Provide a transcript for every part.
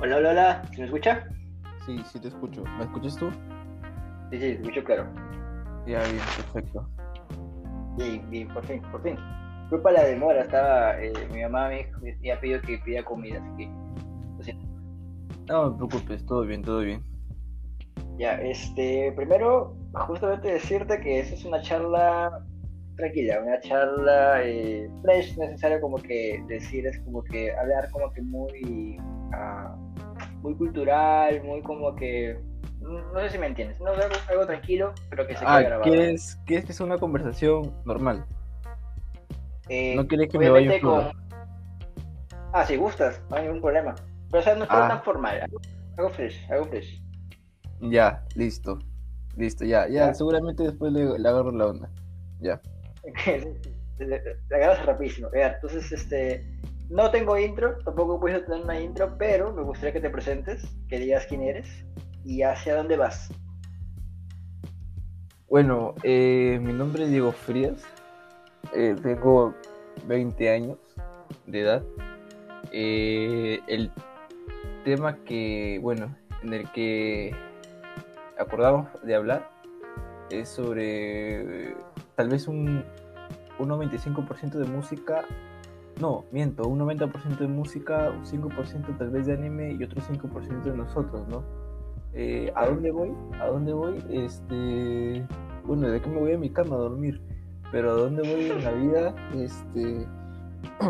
Hola, hola, hola, ¿se me escucha? Sí, sí te escucho. ¿Me escuchas tú? Sí, sí, te escucho claro. Ya, bien, perfecto. Bien, bien, por fin, por fin. Culpa la demora, estaba, eh, mi mamá me, me había pedido que pida comida, así que, lo siento. No, no me preocupes, todo bien, todo bien. Ya, este, primero, justamente decirte que esa es una charla tranquila, una charla eh, necesario como que decir, es como que hablar como que muy, ah, muy cultural, muy como que, no sé si me entiendes, no, algo, algo tranquilo, pero que se quede Ah, grabado. ¿quieres, ¿quieres que sea una conversación normal? Eh, ¿No quieres que me vaya con- Ah, si gustas, no hay ningún problema. Pero o sea, no es Ah. tan formal, algo, algo fresh, algo fresh. Ya, listo. Listo, ya, ya, Ya. seguramente después le, le agarro la onda. Ya. La agarras rapidísimo. Ya, Entonces, este, no tengo intro, tampoco puedes tener una intro, pero me gustaría que te presentes, que digas quién eres y hacia dónde vas. Bueno, eh, mi nombre es Diego Frías. eh, tengo 20 años de edad. Eh, el tema que, bueno, en el que acordamos de hablar es sobre eh, tal vez un, un 95% de música. No, miento, un 90% de música, un 5% tal vez de anime y otro 5% de nosotros, ¿no? Eh, ¿A dónde voy? ¿A dónde voy? Este, bueno, de que me voy a mi cama a dormir, pero ¿a dónde voy en la vida? Este,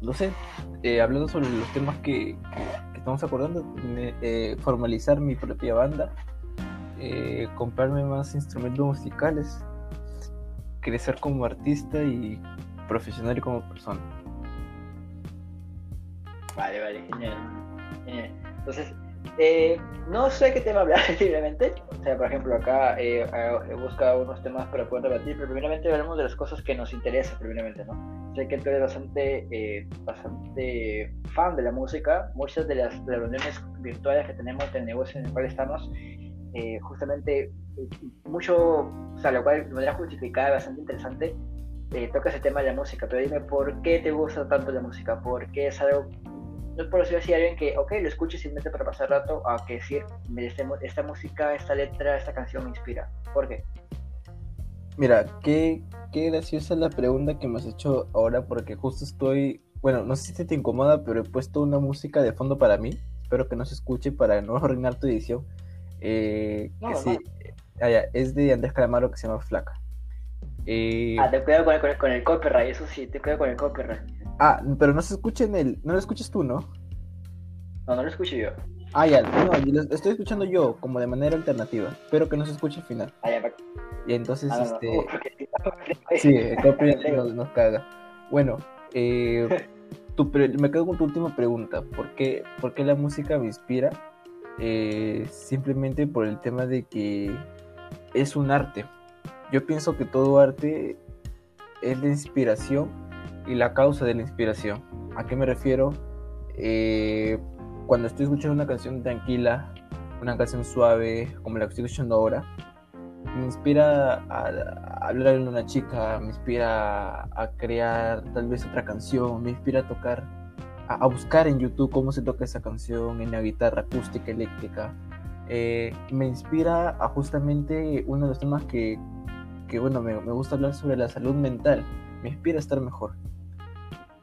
no sé, eh, hablando sobre los temas que, estamos acordando, eh, formalizar mi propia banda, comprarme más instrumentos musicales, crecer como artista y profesional y como persona. Vale, vale, genial. genial. Entonces, eh, no sé qué tema hablar libremente. O sea, por ejemplo, acá eh, eh, he buscado unos temas para poder debatir, pero primeramente hablamos de las cosas que nos interesan, primeramente, ¿no? Sé que tú eres bastante, eh, bastante fan de la música. Muchas de las, de las reuniones virtuales que tenemos del negocio en el cual estamos, eh, justamente, eh, mucho, o sea, lo cual de manera justificada, bastante interesante, eh, toca ese tema de la música. Pero dime, ¿por qué te gusta tanto la música? ¿Por qué es algo no es por decir así alguien que, ok, lo escuche simplemente para pasar rato, a que decir, "Mira, este esta música, esta letra, esta canción me inspira. ¿Por qué? Mira, qué, qué graciosa la pregunta que me has hecho ahora porque justo estoy, bueno, no sé si te incomoda, pero he puesto una música de fondo para mí, espero que no se escuche para no arruinar tu edición. Eh, No, que no. sí, ah, ya, es de Andrés Calamaro que se llama Flaca. Eh, Ah, te cuidado con el, con, el, con el copyright, eso sí, te cuidado con el copyright. ah, pero no se escucha en el, no lo escuchas tú, ¿no? No, no lo escucho yo. Ah, ya, no, yo lo estoy escuchando yo como de manera alternativa, espero que no se escuche al final. Ah, ya, Y entonces, ah, no, no, este... Sí, el copyright nos, nos caga. Bueno, eh, tu pre- me quedo con tu última pregunta. ¿Por qué, por qué la música me inspira? Eh, simplemente por el tema de que es un arte. Yo pienso que todo arte es la inspiración y la causa de la inspiración. ¿A qué me refiero? Eh, cuando estoy escuchando una canción tranquila, una canción suave, como la que estoy escuchando ahora, me inspira a, a hablarle a una chica, me inspira a, a crear tal vez otra canción, me inspira a tocar, a, a buscar en YouTube cómo se toca esa canción en la guitarra acústica, eléctrica. Eh, me inspira a justamente uno de los temas que, que bueno, me, me gusta hablar sobre la salud mental, me inspira a estar mejor.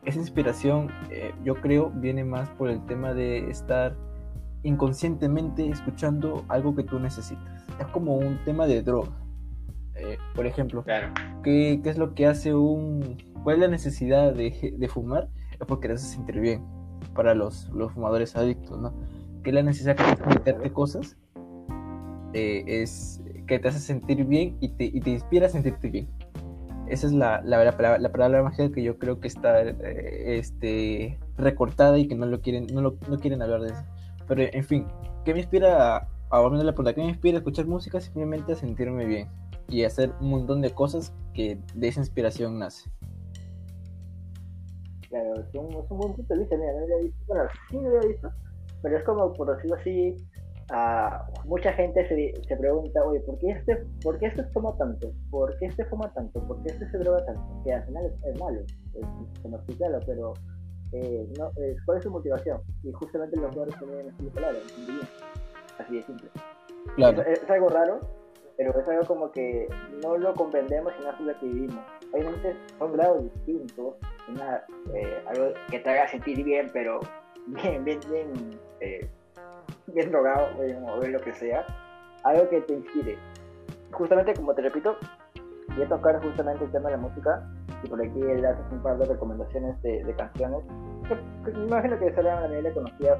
Esa inspiración, eh, yo creo, viene más por el tema de estar inconscientemente escuchando algo que tú necesitas. Es como un tema de droga. Eh, por ejemplo, Claro. ¿qué, qué es lo que hace un... ¿Cuál es la necesidad de, de fumar? Es porque te hace sentir bien para los, los fumadores adictos, ¿no? ¿Qué es la necesidad de meterte cosas? Eh, es que te hace sentir bien y te, y te inspira a sentirte bien. Esa es la, la, la la palabra mágica que yo creo que está eh, este, recortada y que no lo quieren, no, lo, no quieren hablar de eso. Pero en fin, ¿qué me inspira a, a volver a la pregunta? ¿Qué me inspira a escuchar música? Simplemente a sentirme bien y a hacer un montón de cosas que de esa inspiración nace. Claro, es un, es un buen punto de vista, mira, no lo había visto, bueno, sí lo había visto, pero es como, por decirlo así, a mucha gente se, se pregunta, oye, ¿por qué, este, ¿por qué este fuma tanto? ¿Por qué este fuma tanto? ¿Por qué este se droga tanto? Que al final es, es malo, es comercial, pero eh, no, eh, ¿cuál es su motivación? Y justamente los jugadores tienen así de palabras, así de simple. Claro. Es, algo raro, pero es algo como que no lo comprendemos y no es lo que vivimos. Obviamente son grados distintos, una, eh, algo que te haga sentir bien, pero bien, bien, bien, eh, bien drogado o lo que sea, algo que te inspire. Justamente como te repito, voy a tocar justamente el tema de la música y por aquí él hace un par de recomendaciones de, canciones que, me imagino que serán la mayoría conocidas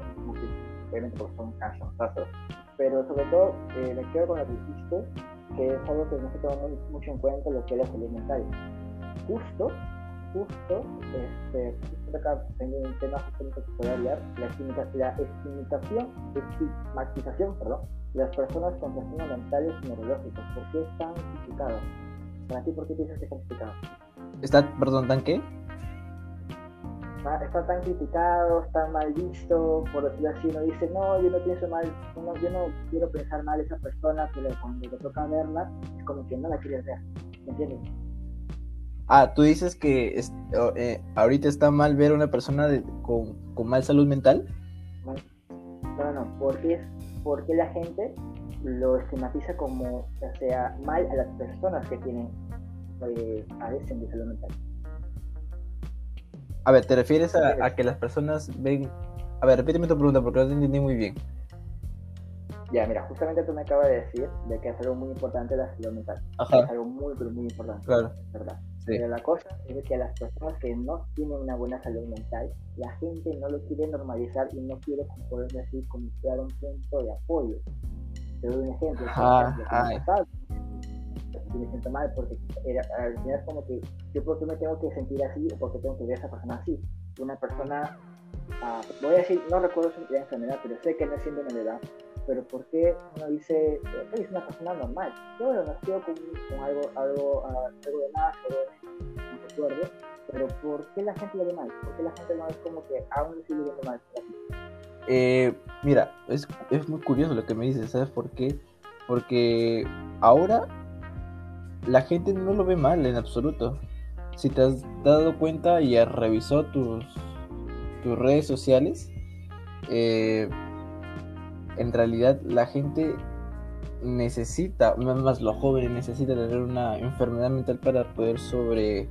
obviamente porque son canciones pero sobre todo eh, me quedo con lo que dijiste que es algo que no se mucho en cuenta lo que es la salud mental justo justo este justo acá tengo un tema justamente que puede hablar la estigmatización estigmatización perdón de las personas con trastornos mentales y neurológicos ¿por qué están criticados? para ti por qué piensas que está criticado? ¿Está, perdón, tan qué? está tan criticado, está mal visto, por decirlo así, uno dice, no, yo no pienso mal, no, yo no quiero pensar mal a esa persona, pero cuando te toca verla, es como que no la quieres ver, ¿me entiendes? Ah, tú dices que eh, ahorita está mal ver a una persona con, con, mal salud mental. No, no, no, porque, porque la gente lo estigmatiza como, o sea, mal a las personas que tienen, eh, padecen de salud mental. A ver, ¿te refieres a, que las personas ven... A ver, repíteme tu pregunta porque no te entendí muy bien. Ya, mira, justamente tú me acabas de decir de que es algo muy importante la salud mental. Ajá. Es algo muy, pero muy importante. Claro. ¿Verdad? Pero la cosa es que a las personas que no tienen una buena salud mental, la gente no lo quiere normalizar y no quiere, poder decir, como crear un punto de apoyo. Te doy un ejemplo. Ejemplo, me siento mal porque era, al final es como que yo por qué me tengo que sentir así o por qué tengo que ver a esa persona así. Una persona, ah, voy a decir, no recuerdo su enfermedad, pero sé que no es síndrome de edad, pero por qué uno dice, es una persona normal. Yo bueno, nació con, algo, algo, uh, algo de más, algo de, recuerdo, pero ¿por qué la gente lo ve mal? ¿Por qué la gente no es como que aún sigue viendo mal? Eh, mira, es, es muy curioso lo que me dices, ¿sabes por qué? Porque ahora la gente no lo ve mal en absoluto. Si te has dado cuenta y has revisado tus, tus redes sociales, eh, en realidad la gente necesita, más los jóvenes necesitan tener una enfermedad mental para poder sobre,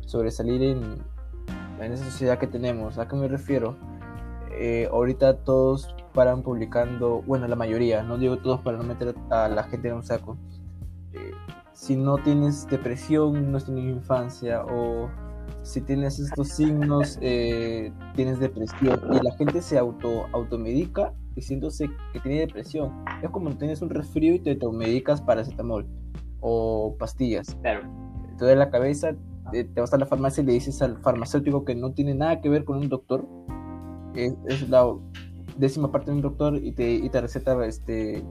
sobresalir en, en esa sociedad que tenemos. ¿A qué me refiero? Eh, ahorita todos paran publicando, bueno, la mayoría, no digo todos para no meter a la gente en un saco, si no tienes depresión, no has tenido infancia o si tienes estos signos, eh, tienes depresión y la gente se auto automedica diciéndose que tiene depresión. Es como tienes un resfrío y te automedicas paracetamol o pastillas. Claro. Te duele la cabeza, te, vas a la farmacia y le dices al farmacéutico que no tiene nada que ver con un doctor. Es, la décima parte de un doctor y te, y te receta este,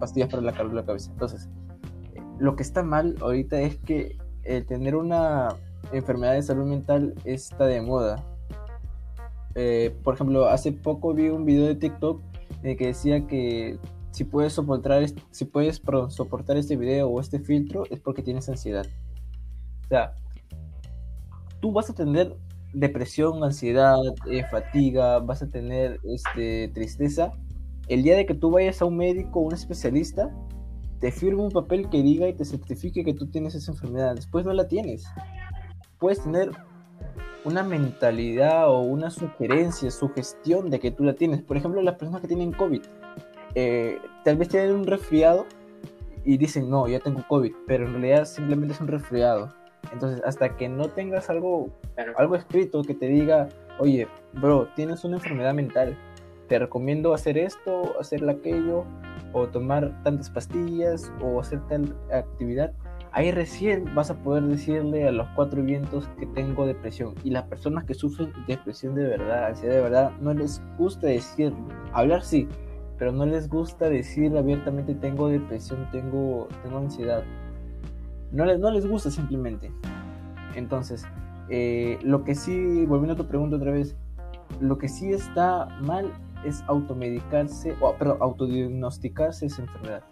pastillas para la, la cabeza. Entonces, lo que está mal ahorita es que el tener una enfermedad de salud mental está de moda. Eh, por ejemplo, hace poco vi un video de TikTok que decía que si puedes soportar, si puedes soportar este video o este filtro es porque tienes ansiedad. O sea, tú vas a tener depresión, ansiedad, eh, fatiga, vas a tener este, tristeza. El día de que tú vayas a un médico o un especialista, te firma un papel que diga y te certifique que tú tienes esa enfermedad. Después no la tienes. Puedes tener una mentalidad o una sugerencia, sugestión de que tú la tienes. Por ejemplo, las personas que tienen COVID, eh, tal vez tienen un resfriado y dicen, no, ya tengo COVID, pero en realidad simplemente es un resfriado. Entonces, hasta que no tengas algo, algo escrito que te diga, oye, bro, tienes una enfermedad mental, te recomiendo hacer esto, hacer aquello, o tomar tantas pastillas o hacer tal actividad, ahí recién vas a poder decirle a los cuatro vientos que tengo depresión. Y las personas que sufren depresión de verdad, ansiedad de verdad, no les gusta decirlo. Hablar sí, pero no les gusta decir abiertamente tengo depresión, tengo, tengo ansiedad. No les, no les gusta simplemente. Entonces, eh, lo que sí, volviendo a tu pregunta otra vez, lo que sí está mal es automedicarse, o perdón, autodiagnosticarse esa enfermedad.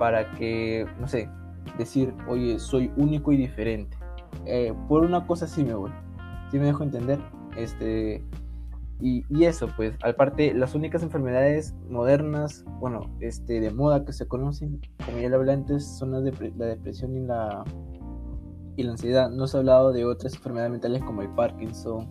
Para que, no sé, decir, oye, soy único y diferente. Eh, por una cosa sí me voy. ¿Sí me dejo entender? Este, y, y, eso, pues, aparte, las únicas enfermedades modernas, bueno, este, de moda que se conocen, como ya lo hablé antes, son la, la depresión y la, y la ansiedad. No se ha hablado de otras enfermedades mentales como el Parkinson,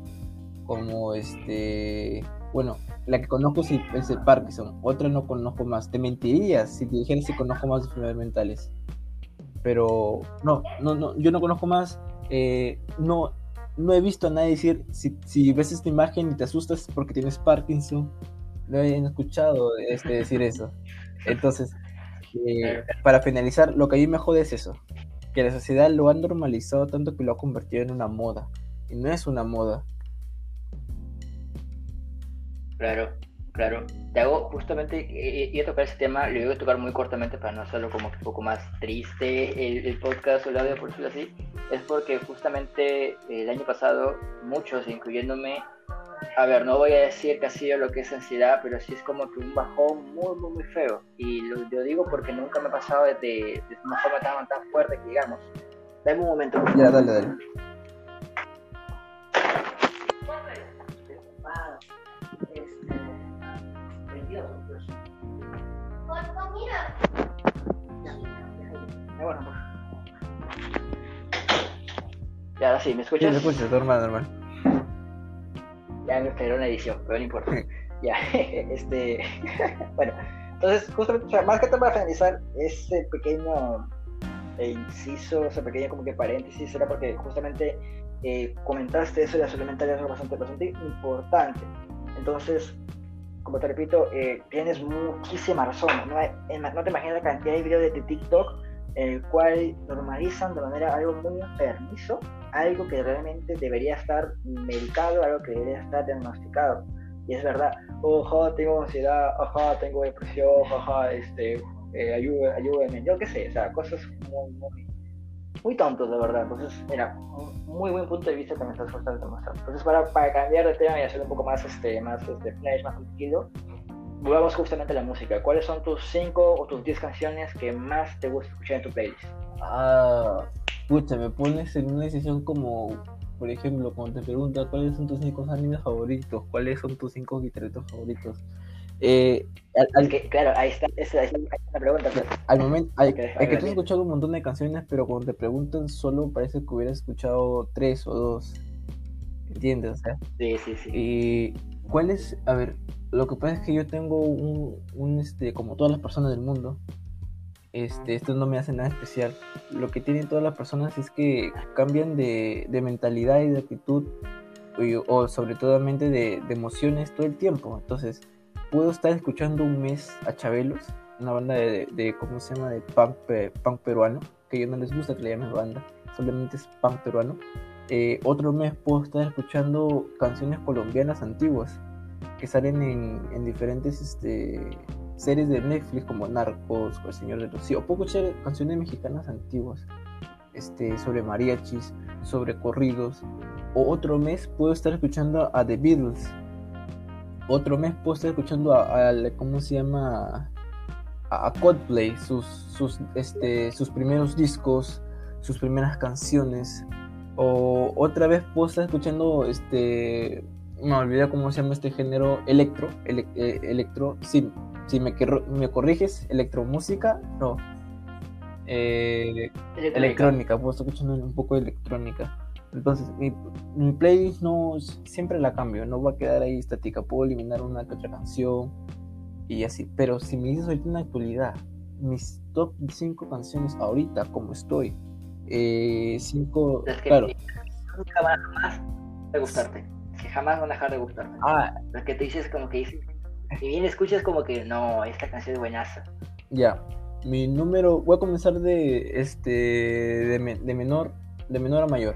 como este, bueno, la que conozco es el Parkinson, otra no conozco más. Te mentiría si te dijera si conozco más enfermedades mentales. Pero no, no, no, yo no conozco más. Eh, no, no he visto a nadie decir si, si ves esta imagen y te asustas porque tienes Parkinson. No he escuchado este, decir eso. Entonces, eh, para finalizar, lo que a mí me jode es eso. Que la sociedad lo ha normalizado tanto que lo ha convertido en una moda. Y no es una moda. Claro, claro. Te hago justamente, iba a tocar ese tema, lo voy a tocar muy cortamente para no hacerlo como que un poco más triste el, podcast o el audio, por decirlo así. Es porque justamente el año pasado, muchos, incluyéndome, a ver, no voy a decir que ha sido lo que es ansiedad, pero sí es como que un bajón muy, muy, muy feo. Y lo, digo porque nunca me ha pasado de, de una forma tan, tan fuerte que digamos. Dame un momento. Ya, dale, dale. Ya, ahora sí, ¿me escuchas? Sí, me escuchas, normal, normal. Ya me esperó una edición, pero no importa. ya, este. bueno, entonces, justamente, o sea, más que todo para finalizar, ese pequeño eh, inciso, ese pequeño como que paréntesis, era porque justamente eh, comentaste eso de la mental es algo bastante, bastante importante. Entonces, como te repito, eh, tienes muchísima razón. No, no, te imaginas la cantidad de videos de, de TikTok en el cual normalizan de manera algo muy enfermizo, algo que realmente debería estar medicado, algo que debería estar diagnosticado. Y es verdad, ojo, tengo ansiedad, ojo, tengo depresión, ojo, este, eh, ayúdenme, yo qué sé, o sea, cosas muy, muy, muy tontos, de verdad. Entonces, mira, muy buen punto de vista que me estás forzando demostrar. Entonces, para, para cambiar de tema y hacer un poco más, este, más, este, flash, más tranquilo, volvamos justamente a la música. ¿Cuáles son tus 5 o tus 10 canciones que más te gusta escuchar en tu playlist? Ah, pucha, me pones en una decisión como, por ejemplo, cuando te pregunta cuáles son tus 5 animes favoritos, cuáles son tus 5 guitarritos favoritos. Eh, al, que, claro, ahí está, esa, es la pregunta. Pues. Al momento, hay, que, que tú has escuchado un montón de canciones, pero cuando te preguntan, solo parece que hubieras escuchado 3 o 2. ¿Entiendes? Sí, sí, sí. Y ¿cuál es? A ver, lo que pasa es que yo tengo un, un, este, como todas las personas del mundo, este, esto no me hace nada especial. Lo que tienen todas las personas es que cambian de, de mentalidad y de actitud, o, sobre todo de, de, emociones todo el tiempo. Entonces, puedo estar escuchando un mes a Chabelos, una banda de, de ¿cómo se llama?, de punk, punk peruano, que yo no les gusta que le llamen banda, solamente es punk peruano. Eh, otro mes puedo estar escuchando canciones colombianas antiguas que salen en, diferentes este, series de Netflix como Narcos o El Señor de los O puedo escuchar canciones mexicanas antiguas este, sobre mariachis, sobre corridos. O otro mes puedo estar escuchando a The Beatles. Otro mes puedo estar escuchando a, ¿cómo se llama? A, Coldplay, sus, sus, este, sus primeros discos, sus primeras canciones. O otra vez puedo estar escuchando este me olvidé cómo se llama este género, electro, eh, electro, si, si me, me corriges, electromúsica, no, eh, electrónica, puedo estar escuchando un poco de electrónica. Entonces, mi, mi, playlist no siempre la cambio, no va a quedar ahí estática, puedo eliminar una que otra canción y así. Pero si me dices ahorita en la actualidad, mis top 5 canciones ahorita, como estoy, 5, eh, claro. Nunca más de gustarte jamás van a dejar de gustarte. Ah. Lo que te dices como que dices, y bien escuchas como que no, esta canción es buenaza. Ya. Mi número, voy a comenzar de este de, menor de menor a mayor,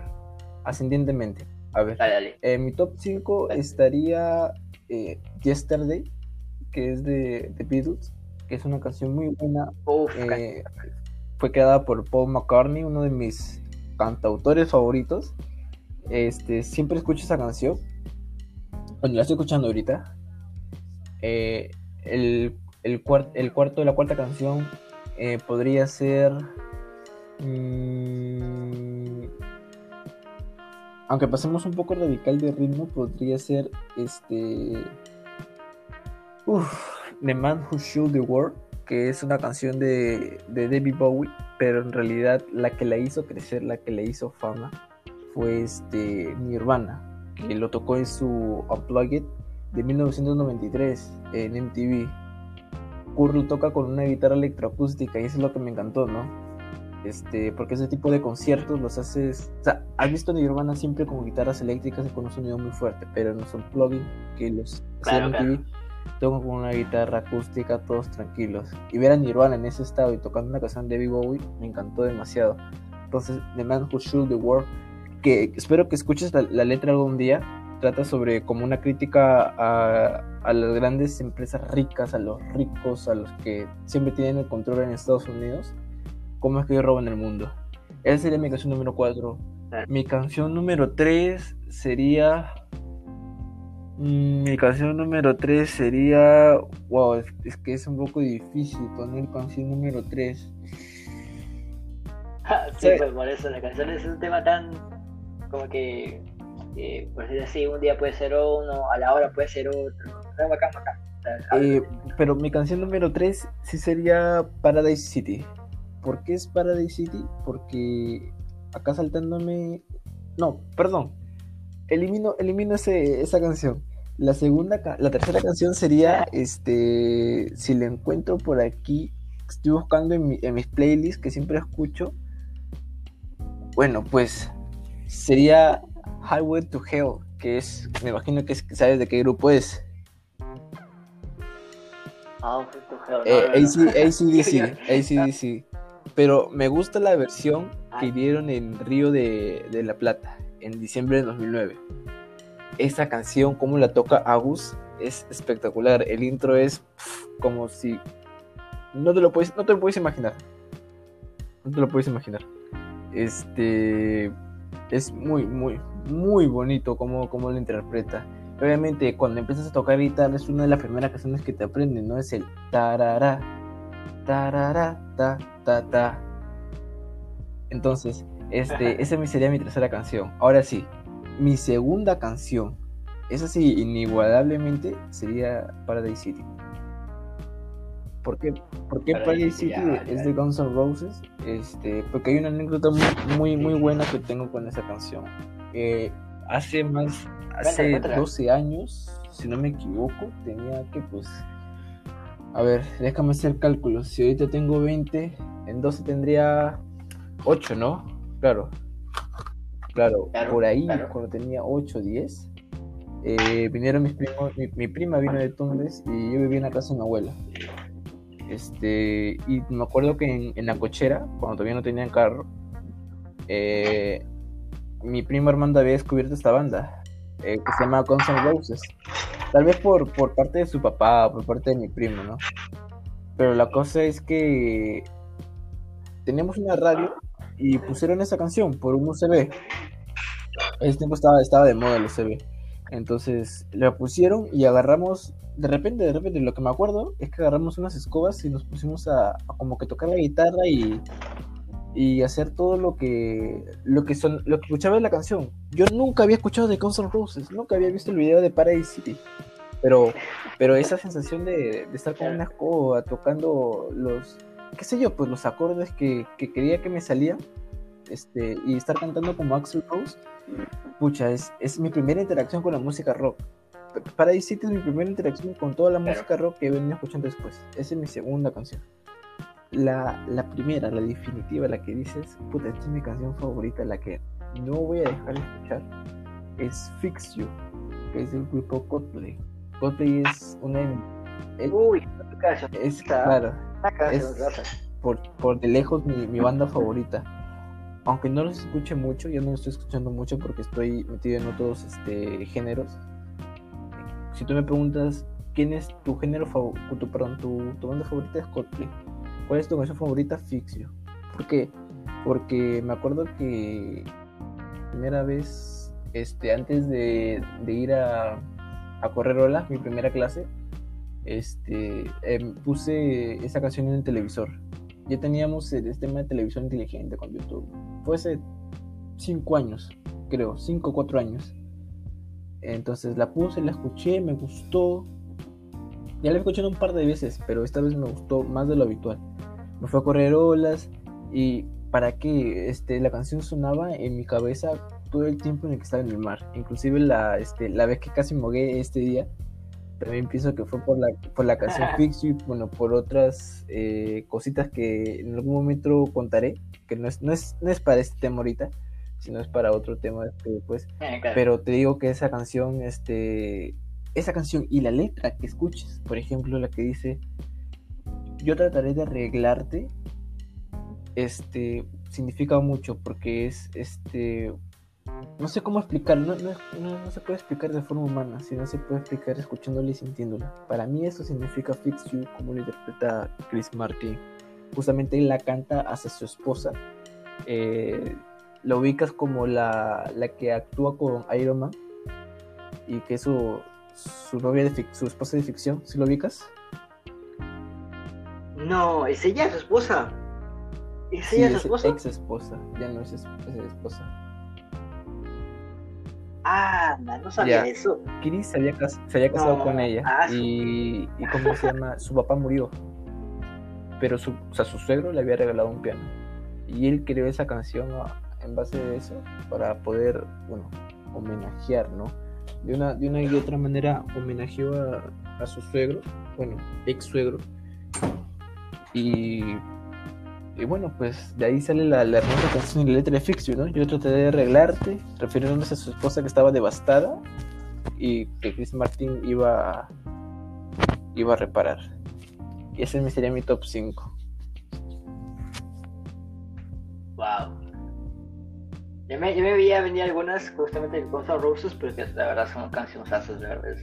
ascendientemente. A ver. Dale, dale. En mi top 5 estaría eh, Yesterday, que es de The Beatles, que es una canción muy buena. Eh, fue creada por Paul McCartney, uno de mis cantautores favoritos. Este, siempre escucho esa canción bueno, la estoy escuchando ahorita. Eh, el, el, el, cuarto de la cuarta canción eh, podría ser. Mmm, aunque pasemos un poco radical de ritmo, podría ser este. Uf, The Man Who Shoot the World, que es una canción de, de David Bowie, pero en realidad la que la hizo crecer, la que le hizo fama, fue este Nirvana, que lo tocó en su Unplugged de 1993 en MTV. Kurt toca con una guitarra electroacústica y eso es lo que me encantó, ¿no? Este, porque ese tipo de conciertos los haces. O sea, has visto Nirvana siempre con guitarras eléctricas y con un sonido muy fuerte, pero no son plugin que los claro, MTV tocan con una guitarra acústica, todos tranquilos. Y ver a Nirvana en ese estado y tocando una canción de David Bowie me encantó demasiado. Entonces, The Man Who Shoot the World, que espero que escuches la, la letra algún día, trata sobre como una crítica a, a, las grandes empresas ricas, a los ricos, a los que siempre tienen el control en Estados Unidos, cómo es que ellos roban el mundo. Esa sería mi canción número 4. Mi canción número 3 sería... Mm, mi canción número 3 sería... Wow, es, es, que es un poco difícil poner canción número 3. sí, pues por eso la canción es un tema tan como que eh, por decir así, un día puede ser uno, a la hora puede ser otro. Bacán, bacán. Eh, pero mi canción número 3 sí sería Paradise City. ¿Por qué es Paradise City? Porque acá saltándome. No, perdón. Elimino, elimino ese, esa canción. La segunda, la tercera canción sería este. Si la encuentro por aquí. Estoy buscando en, mi, en mis playlists que siempre escucho. Bueno, pues sería Highway to Hell, que es, me imagino que es, sabes de qué grupo es. Eh, ACDC, ACDC. Pero me gusta la versión que dieron en Río de, de, la Plata, en diciembre de 2009. Esa canción, como la toca Agus, es espectacular. El intro es pff, como si... No te, lo puedes, no te lo puedes imaginar. No te lo puedes imaginar. Este... Es muy, muy, muy bonito como, como lo interpreta. Obviamente, cuando empiezas a tocar guitarra, es una de las primeras canciones que te aprenden, ¿no? Es el tarara, tarara, ta, ta, ta. Entonces, este, esa sería mi tercera canción. Ahora sí, mi segunda canción, esa sí, inigualablemente, sería Paradise City. ¿Por qué, ¿Por qué Paradise City ya, es de Guns N' Roses? Este, porque hay una anécdota muy, muy, muy buena que tengo con esa canción. Eh, hace más, hace cuéntale, 12 años, si no me equivoco, tenía que pues, a ver, déjame hacer cálculos, si ahorita tengo 20, en 12 tendría 8, ¿no? Claro, claro, claro por ahí, claro. cuando tenía 8, 10, eh, vinieron mis primos, mi, mi, prima vino de Tumbes y yo vivía en la casa de mi abuela. Este, y me acuerdo que en, en la cochera, cuando todavía no tenían carro, eh, mi primo Armando había descubierto esta banda eh, que se llama Guns Roses. Tal vez por, por parte de su papá, por parte de mi primo, ¿no? Pero la cosa es que teníamos una radio y pusieron esa canción por un USB. Ese tiempo estaba, estaba de moda el USB. Entonces la pusieron y agarramos, de repente, de repente, lo que me acuerdo es que agarramos unas escobas y nos pusimos a como que tocar la guitarra y y hacer todo lo que lo que son lo que escuchaba en la canción. Yo nunca había escuchado de Guns N' Roses, nunca había visto el video de Paradise City. Pero pero esa sensación de, de estar con una escoba tocando los qué sé yo, pues los acordes que, que quería que me salían este y estar cantando como Axel Rose, pucha, es, es mi primera interacción con la música rock. Paradise City es mi primera interacción con toda la música rock que he venido escuchando después. Esa es mi segunda canción la, la, primera, la definitiva, la que dices, puta, esta es mi canción favorita, la que no voy a dejar de escuchar, es Fix You, que es del grupo Coldplay. Coldplay es una... Es, Uy, es claro, es por, por de lejos mi, mi, banda favorita. Aunque no los escuche mucho, yo no los estoy escuchando mucho porque estoy metido en otros este, géneros. Si tú me preguntas quién es tu género favorito, tu, perdón, tu, tu banda favorita es Coldplay ¿Cuál es tu canción favorita? Fixio. ¿Por qué? Porque me acuerdo que primera vez, este, antes de, de ir a, a, correr ola, mi primera clase, este, eh, puse esa canción en el televisor. Ya teníamos el sistema de televisión inteligente con YouTube. Fue hace cinco años. creo, 5 o 4 años. Entonces la puse, la escuché, me gustó. Ya la he escuchado un par de veces, pero esta vez me gustó más de lo habitual. Me fue a correr olas y para que este, la canción sonaba en mi cabeza todo el tiempo en el que estaba en el mar. Inclusive la, este, la vez que casi mogué este día, también pienso que fue por la, por la canción Fix You, bueno, por otras eh, cositas que en algún momento contaré, que no es, no es, no es para este tema ahorita, sino es para otro tema después. Eh, Pero te digo que esa canción, este, esa canción y la letra que escuches, por ejemplo, la que dice, yo trataré de arreglarte, este, significa mucho porque es, este, no sé cómo explicarlo, no, se puede explicar de forma humana, sino se puede explicar escuchándola y sintiéndola. Para mí eso significa Fix You, como lo interpreta Chris Martin. Justamente él la canta hacia su esposa. Eh, lo ubicas como la, que actúa con Iron Man y que es su, novia, de su esposa de ficción, ¿sí lo ubicas? No, es ella su esposa. ¿Es ella su esposa? ex esposa, ya no es, esposa. Ah, no sabía eso. Chris se había, casado con ella ah, y, y ¿cómo se llama? Su papá murió, pero su, o sea, su suegro le había regalado un piano y él creó esa canción en base a eso para poder, bueno, homenajear, ¿no? De una, de una y otra manera homenajeó a, su suegro, bueno, ex suegro y bueno, pues de ahí sale la, la hermosa canción y la letra de Fixio, ¿no? Yo traté de arreglarte, refiriéndose a su esposa que estaba devastada y que Chris Martin iba, iba a reparar. Y ese sería mi top 5. Wow. Yo me, yo me veía venir algunas justamente de Guns Roses, pero que la verdad son canciones de verdad.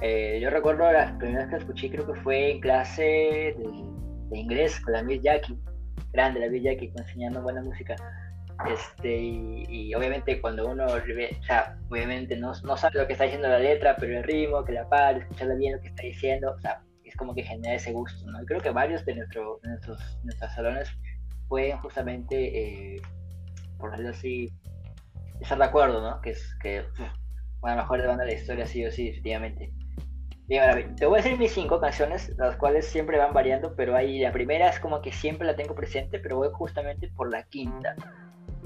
Eh, yo recuerdo las primeras que escuché, creo que fue en clase de, inglés con la Miss Jackie grande la Villa que enseñando buena música. Este, y, obviamente cuando uno, obviamente no, no, sabe lo que está diciendo la letra, pero el ritmo, que la para, escucharla bien lo que está diciendo, o sea, es como que genera ese gusto, ¿no? Y creo que varios de, nuestro, nuestros, nuestros salones pueden justamente, eh, por decirlo así, estar de acuerdo, ¿no? Que es que, bueno, mejor de banda de la historia sí o sí, definitivamente. Te voy a decir mis cinco canciones, las cuales siempre van variando, pero ahí la primera es como que siempre la tengo presente, pero voy justamente por la quinta.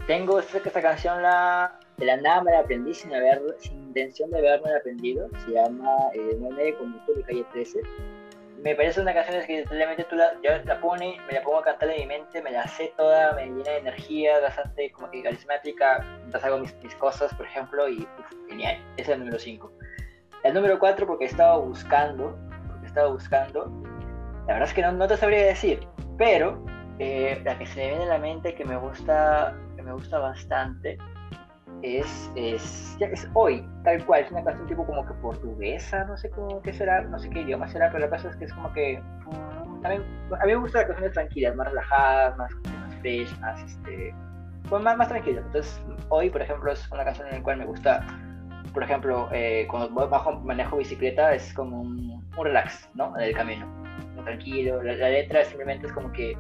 Tengo esta, esta canción, la, de la nada me la aprendí sin, haber, sin intención de haberme aprendido, se llama eh, No me como tú de calle 13. Me parece una canción que literalmente tú la, yo la pones, me la pongo a cantar en mi mente, me la sé toda, me llena de energía, bastante como que carismática, mientras hago mis, mis cosas, por ejemplo, y genial. Ese es el número 5. El número 4 porque estaba buscando, porque estaba buscando, la verdad es que no, no te sabría decir, pero eh, la que se me viene a la mente que me gusta, que me gusta bastante es, es, es hoy, tal cual, es una canción tipo como que portuguesa, no sé cómo qué será, no sé qué idioma será, pero la cosa es que es como que a, mí, a mí me gustan las canciones tranquilas, más relajadas, más, más fresh, más este, pues más, más tranquilas. Entonces, hoy, por ejemplo, es una canción en la cual me gusta por ejemplo, eh, cuando bajo manejo bicicleta es como un, relax, ¿no? En el camino, tranquilo. La, letra simplemente es como que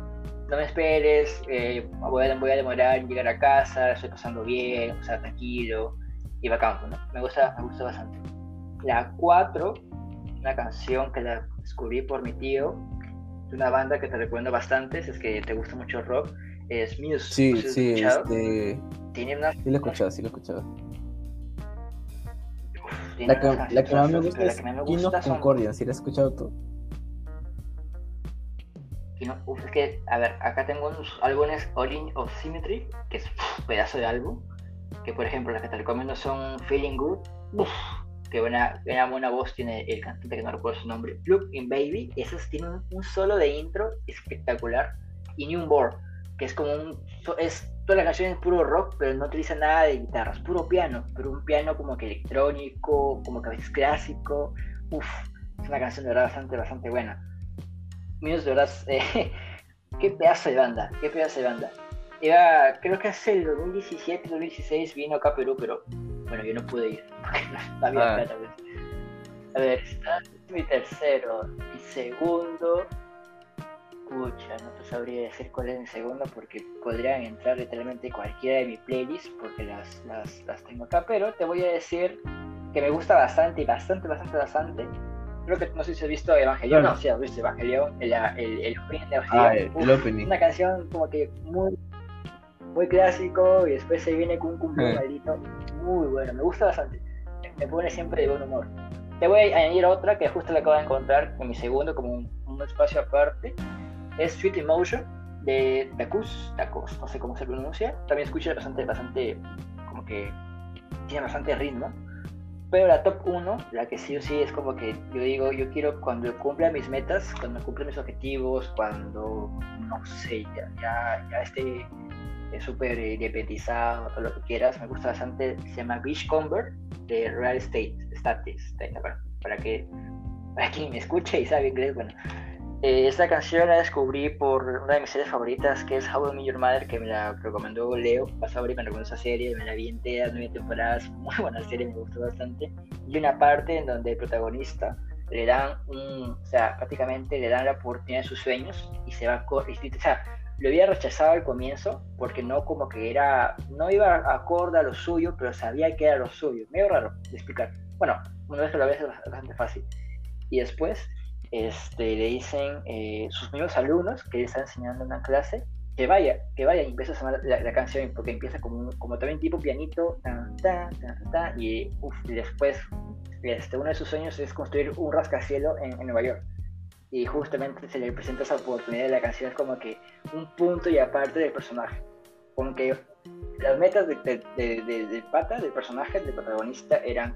no me esperes, eh, voy, a, voy, a, demorar en llegar a casa, estoy pasando bien, o sea, tranquilo y bacán, ¿no? Me gusta, me gusta bastante. La 4, una canción que la descubrí por mi tío, de una banda que te recuerdo bastante, si es que te gusta mucho el rock, es Muse. Sí, sí, este... Tiene una... Sí lo he escuchado, sí lo he escuchado. La que, la que, más me gusta es Kino Concordia, si la has escuchado tú. uf, es que, a ver, acá tengo unos álbumes Origin of Symmetry, que es un pedazo de álbum. Que por ejemplo, las que te recomiendo son Feeling Good, uf, que buena, buena voz tiene el cantante que no recuerdo su nombre, Plug in Baby, esos tienen un, solo de intro espectacular. Y Newborn, que es como un. Es toda la canción es puro rock, pero no utiliza nada de guitarras, puro piano, pero un piano como que electrónico, como que a veces clásico. Uf, es una canción de verdad bastante, bastante buena. Míos de verdad, eh, qué pedazo de banda, qué pedazo de banda. Era, creo que hace el 2017, 2016 vino acá a Perú, pero bueno, yo no pude ir, porque no, había ah. plata. Pues. A ver, está mi tercero, mi segundo. Pucha, no te sabría decir cuál es mi segundo porque podrían entrar literalmente cualquiera de mi playlist porque las, las, las tengo acá, pero te voy a decir que me gusta bastante, bastante, bastante, bastante. Creo que no sé si has visto Evangelion, no, si has visto Evangelion, el, el, el opening de Ah, el, opening. Una canción como que muy, muy clásico y después se viene con un cumple Eh. maldito. Muy bueno, me gusta bastante. Me pone siempre de buen humor. Te voy a añadir otra que justo la acabo de encontrar en mi segundo, como un, un espacio aparte. Es Sweet Emotion de Dakus, Dakus, no sé cómo se pronuncia. También escucho bastante, bastante, como que tiene bastante ritmo. Pero la top 1, la que sí o sí es como que yo digo, yo quiero cuando cumpla mis metas, cuando cumpla mis objetivos, cuando, no sé, ya, ya, ya esté eh, súper eh, independizado o lo que quieras, me gusta bastante, se llama Beach Convert de Real Estate, Status, para, para que para quien me escuche y sabe inglés, bueno. Eh, esta canción la descubrí por una de mis series favoritas, que es How I Met Your Mother, que me la recomendó Leo. Y me recomendó esa serie, me la vi entera, nueve temporadas, muy buena serie, me gustó bastante. Y una parte en donde el protagonista le dan un, o sea, prácticamente le dan la oportunidad de sus sueños y se va y- o sea, lo había rechazado al comienzo porque no como que era, no iba acorde a lo suyo, pero sabía que era lo suyo. Medio raro de explicar. Bueno, una vez que lo ves es bastante fácil. Y después este, le dicen eh, sus mismos alumnos que le están enseñando en una clase que vaya, que vaya y empieza a sonar la, canción porque empieza como, como también tipo pianito tan, tan, tan, tan, y, y después este, uno de sus sueños es construir un rascacielos en, Nueva York. Y justamente se le presenta esa oportunidad de la canción es como que un punto y aparte del personaje. Como las metas de, de, de- de- pata, del personaje, del protagonista eran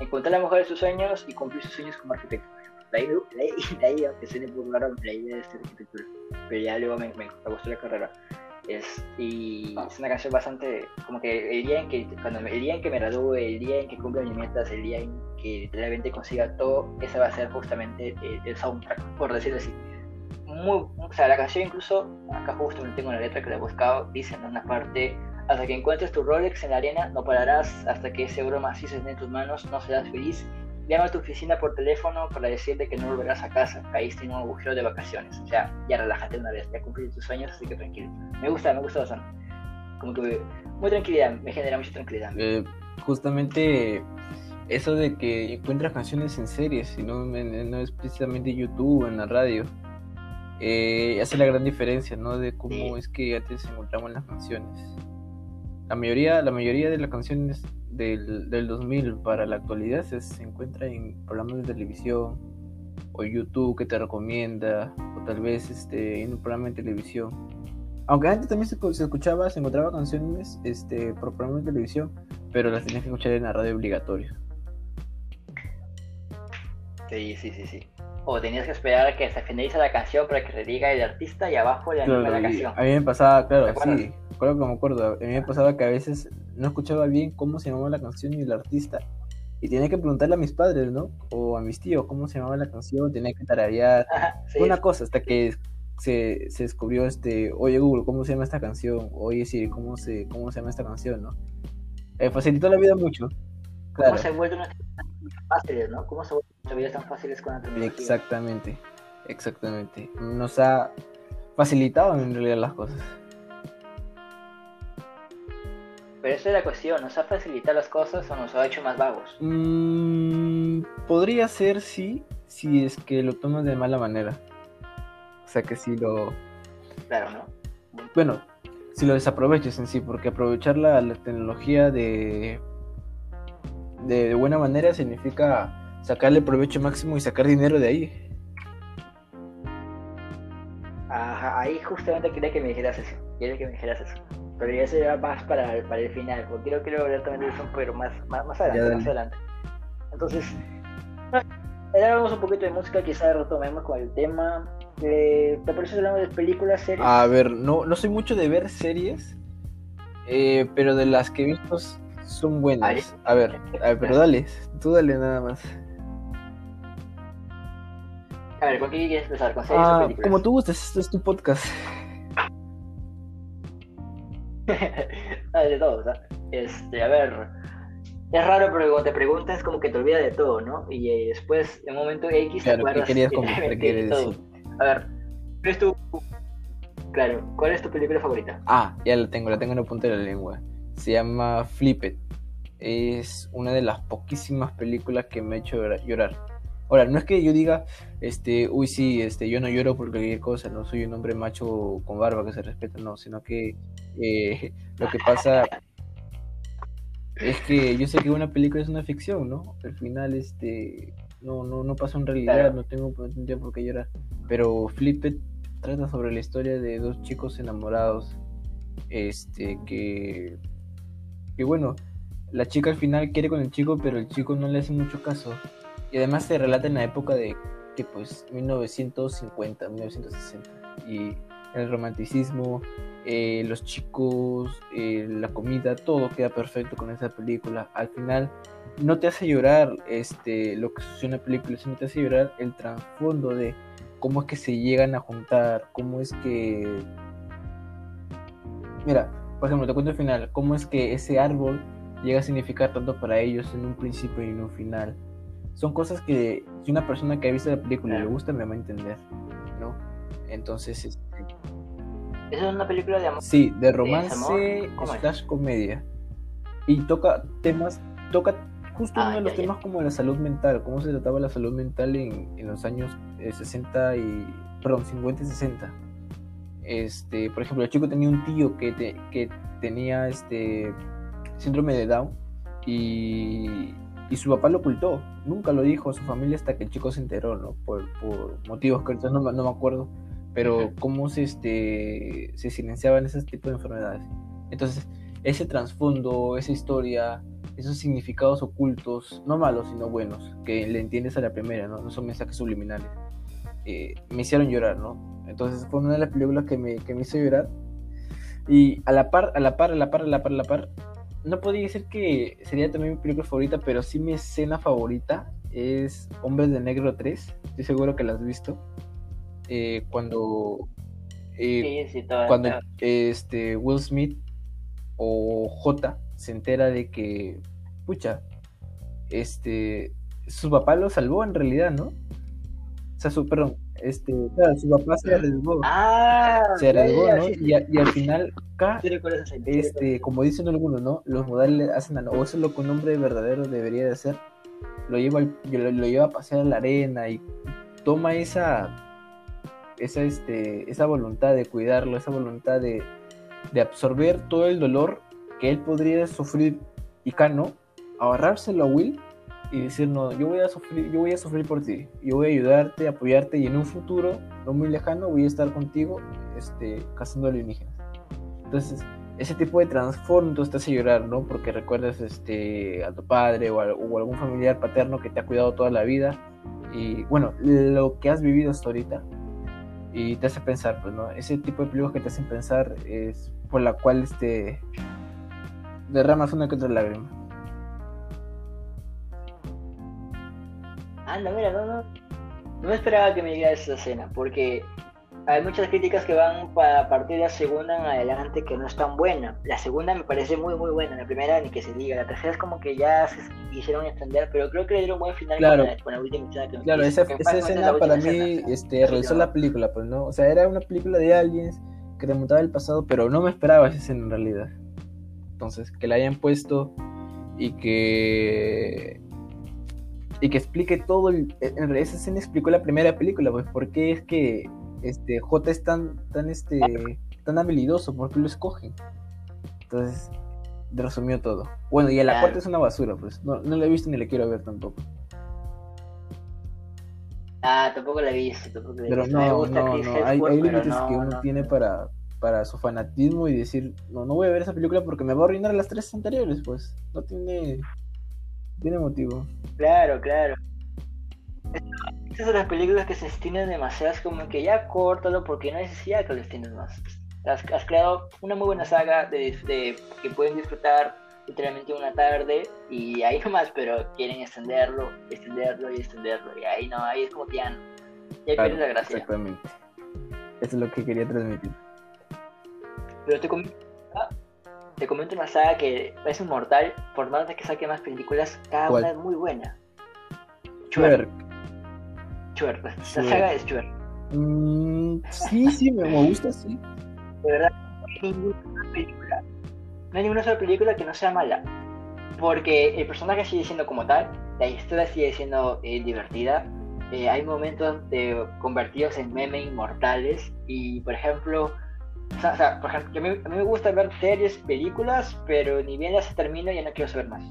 encontrar la mujer de sus sueños y cumplir sus sueños como arquitecto de ahí, de ahí, de ahí, aunque suene muy raro, de estudiar arquitectura. Pero ya luego me, me, me gustó la carrera. Es, y es una canción bastante, como que el día en que, cuando el día en que me gradúe, el día en que cumpla mis metas, el día en que realmente consiga todo, ese va a ser justamente el, el soundtrack, por decirlo así. Muy, o sea, la canción incluso, acá justo me tengo la letra que la he buscado, dice en una parte, hasta que encuentres tu Rolex en la arena, no pararás, hasta que ese oro macizo esté en tus manos, no serás feliz, Llama a tu oficina por teléfono para decirte que no volverás a casa, caíste en un agujero de vacaciones. O sea, ya relájate una vez, ya cumpliste tus sueños, así que tranquilo. Me gusta, me gusta bastante. Como que muy tranquilidad, me genera mucha tranquilidad. Eh, justamente eso de que encuentras canciones en series y no, en- no es precisamente YouTube o en la radio, eh, hace la gran diferencia, ¿no? De cómo Sí. es que antes encontramos las canciones. La mayoría, la mayoría de las canciones del, del 2000 para la actualidad se, encuentra en programas de televisión o YouTube que te recomienda o tal vez este, en un programa de televisión. Aunque antes también se, se escuchaba, se encontraba canciones este, por programas de televisión, pero las tenías que escuchar en la radio obligatorio. Sí, sí, sí, sí. O tenías que esperar a que se finalice la canción para que te diga el artista y abajo le Claro, la y canción. a mí me pasaba, ¿Te claro, sí, claro que me acuerdo. A mí me pasaba que a veces no escuchaba bien cómo se llamaba la canción y el artista. Y tenía que preguntarle a mis padres, ¿no? O a mis tíos cómo se llamaba la canción, tenía que tararear. Ajá, sí, Una cosa, hasta que se, se descubrió este, oye Google, ¿cómo se llama esta canción? Oye Siri, ¿cómo se, cómo se llama esta canción, no? Eh, facilitó la vida mucho. ¿Cómo Claro, se vuelven nuestras vidas tan fáciles, no? ¿Cómo se vuelven tan fáciles con la tecnología? exactamente, exactamente. Nos ha facilitado en realidad las cosas. Pero esa es la cuestión, ¿nos ha facilitado las cosas o nos ha hecho más vagos? Mm, podría ser sí, si es que lo tomas de mala manera. O sea que si lo, Claro, ¿no? bueno, si lo desaprovechas en sí, porque aprovechar la, la tecnología de de buena manera significa sacarle provecho máximo y sacar dinero de ahí. Ajá, ahí justamente quería que me dijeras eso. Quería que me dijeras eso. Pero ya se va más para, el- para el final, porque quiero, quiero hablar también de eso, pero más, más, más adelante, más adelante. Entonces, ahora hablamos un poquito de música, quizás retomemos con el tema. Eh, ¿Te parece hablamos de películas, series? A ver, no, no soy mucho de ver series, eh, pero de las que he visto son buenas. A ver, a ver, pero dale, tú dale nada más. A ver, ¿con qué quieres empezar? ¿Con series o Ah, películas? como tú gustes, esto es tu podcast. De todo, ¿verdad? Este, a ver, es raro porque cuando te preguntas como que te olvidas de todo, ¿no? Y eh, después, en un momento X, te Claro, ¿qué acuerdas querías comentar? de ¿Qué querías decir? A ver, es tu... Claro, ¿cuál es tu película favorita? Ah, ya la tengo, la tengo en la punta de la lengua. Se llama Flipped. Es una de las poquísimas películas que me ha hecho llorar. Ahora, no es que yo diga, este, uy, sí, este, yo no lloro por cualquier cosa, no soy un hombre macho con barba que se respeta, no, sino que eh, lo que pasa es que yo sé que una película es una ficción, ¿no? Al final, este, no, no, no pasó en realidad, no tengo, no por qué llorar. Pero Flipped trata sobre la historia de dos chicos enamorados, este, que, que bueno, la chica al final quiere con el chico, pero el chico no le hace mucho caso. Y además se relata en la época de que pues 1950, 1960. Y el romanticismo, eh, los chicos, eh, la comida, todo queda perfecto con esa película. Al final no te hace llorar este, lo que sucede en la película, sino te hace llorar el trasfondo de cómo es que se llegan a juntar, cómo es que... Mira, por ejemplo, te cuento el final, cómo es que ese árbol llega a significar tanto para ellos en un principio y en un final son cosas que si una persona que ha visto la película le gusta me va a entender, ¿no? Entonces, este... ¿Esa es una película de amor? Sí, de romance slash comedia. Y toca temas, toca justo ah, uno de los temas como la salud mental, cómo se trataba la salud mental en, en los años 60 eh, y, perdón, 50 y 60. Este, por ejemplo, el chico tenía un tío que, que tenía este síndrome de Down y y su papá lo ocultó, nunca lo dijo a su familia hasta que el chico se enteró, ¿no? Por, motivos que no, no, me acuerdo, pero cómo se, este, se silenciaban esos tipos de enfermedades. Entonces, ese trasfondo, esa historia, esos significados ocultos, no malos, sino buenos, que le entiendes a la primera, ¿no? No son mensajes subliminales. Eh, me hicieron llorar, ¿no? Entonces fue una de las películas que me, que me hizo llorar. Y a la par, a la par, a la par, a la par, a la par, no podría decir que sería también mi película favorita, pero sí mi escena favorita es Hombres de Negro 3. Estoy seguro que la has visto. Eh, cuando eh, cuando este Will Smith o J se entera de que pucha este su papá lo salvó en realidad, ¿no? O sea, su perdón, este, claro, su papá se arriesgó. Ah, se arriesgó, ¿no? y, al final, acá, este, como dicen algunos, ¿no? Los modales hacen a o eso es lo que un hombre verdadero debería de hacer. Lo lleva, lo, lleva a pasear a la arena y toma esa, esa, este, esa voluntad de cuidarlo, esa voluntad de, de absorber todo el dolor que él podría sufrir y Cano, ahorrárselo a Will y decir, no, yo voy a sufrir, yo voy a sufrir por ti, yo voy a ayudarte, apoyarte y en un futuro no muy lejano voy a estar contigo este, cazando alienígenas. Entonces, ese tipo de trasfondo te hace llorar, ¿no? Porque recuerdas este, a tu padre o, o, algún familiar paterno que te ha cuidado toda la vida y, bueno, lo que has vivido hasta ahorita y te hace pensar, pues, ¿no? Ese tipo de películas que te hacen pensar es por la cual este, derramas una que otra lágrima. Anda, mira, no, no, no me esperaba que me llegara esa escena, porque hay muchas críticas que van para partir de la segunda en adelante que no es tan buena. La segunda me parece muy muy buena, la primera ni que se diga, la tercera es como que ya se quisieron extender, pero creo que le dieron un buen final claro. con, la, última escena. claro, esa, esa escena para mí este, realizó la película, pues no, o sea, era una película de aliens que remontaba el pasado, pero no me esperaba esa escena en realidad. Entonces, que la hayan puesto y que y que explique todo el, en realidad esa escena explicó la primera película pues por qué es que este J es tan tan este tan habilidoso por qué lo escogen entonces resumió todo. Bueno y a la cuarta es una basura pues. No, no la he visto ni la quiero ver tampoco. Ah tampoco la he visto tampoco la he pero no no no hay, hay límites que uno tiene para para su fanatismo y decir no no voy a ver esa película porque me va a arruinar las tres anteriores pues. No tiene tiene motivo. Claro, claro. Estas son las películas que se extienden demasiado, es como que ya córtalo porque no hay necesidad que lo extiendas más. Has, has, creado una muy buena saga de, que pueden disfrutar literalmente una tarde y ahí nomás, pero quieren extenderlo, extenderlo y extenderlo. Y ahí no, ahí es como que ya, ya claro, la gracia. Exactamente. Eso es lo que quería transmitir. Pero te te comento una saga que es inmortal, por más de que saque más películas, cada una es muy buena. Chuer. Chuer. La saga es Chuer. Mm, sí, sí, me gusta, sí. De verdad, no hay ninguna película. No hay ninguna sola película que no sea mala. Porque el personaje sigue siendo como tal, la historia sigue siendo eh, divertida. Eh, hay momentos de, convertidos en memes inmortales. Y por ejemplo, o sea, por ejemplo, a mí, a mí me gusta ver series, películas, pero ni bien ya se termina ya no quiero saber más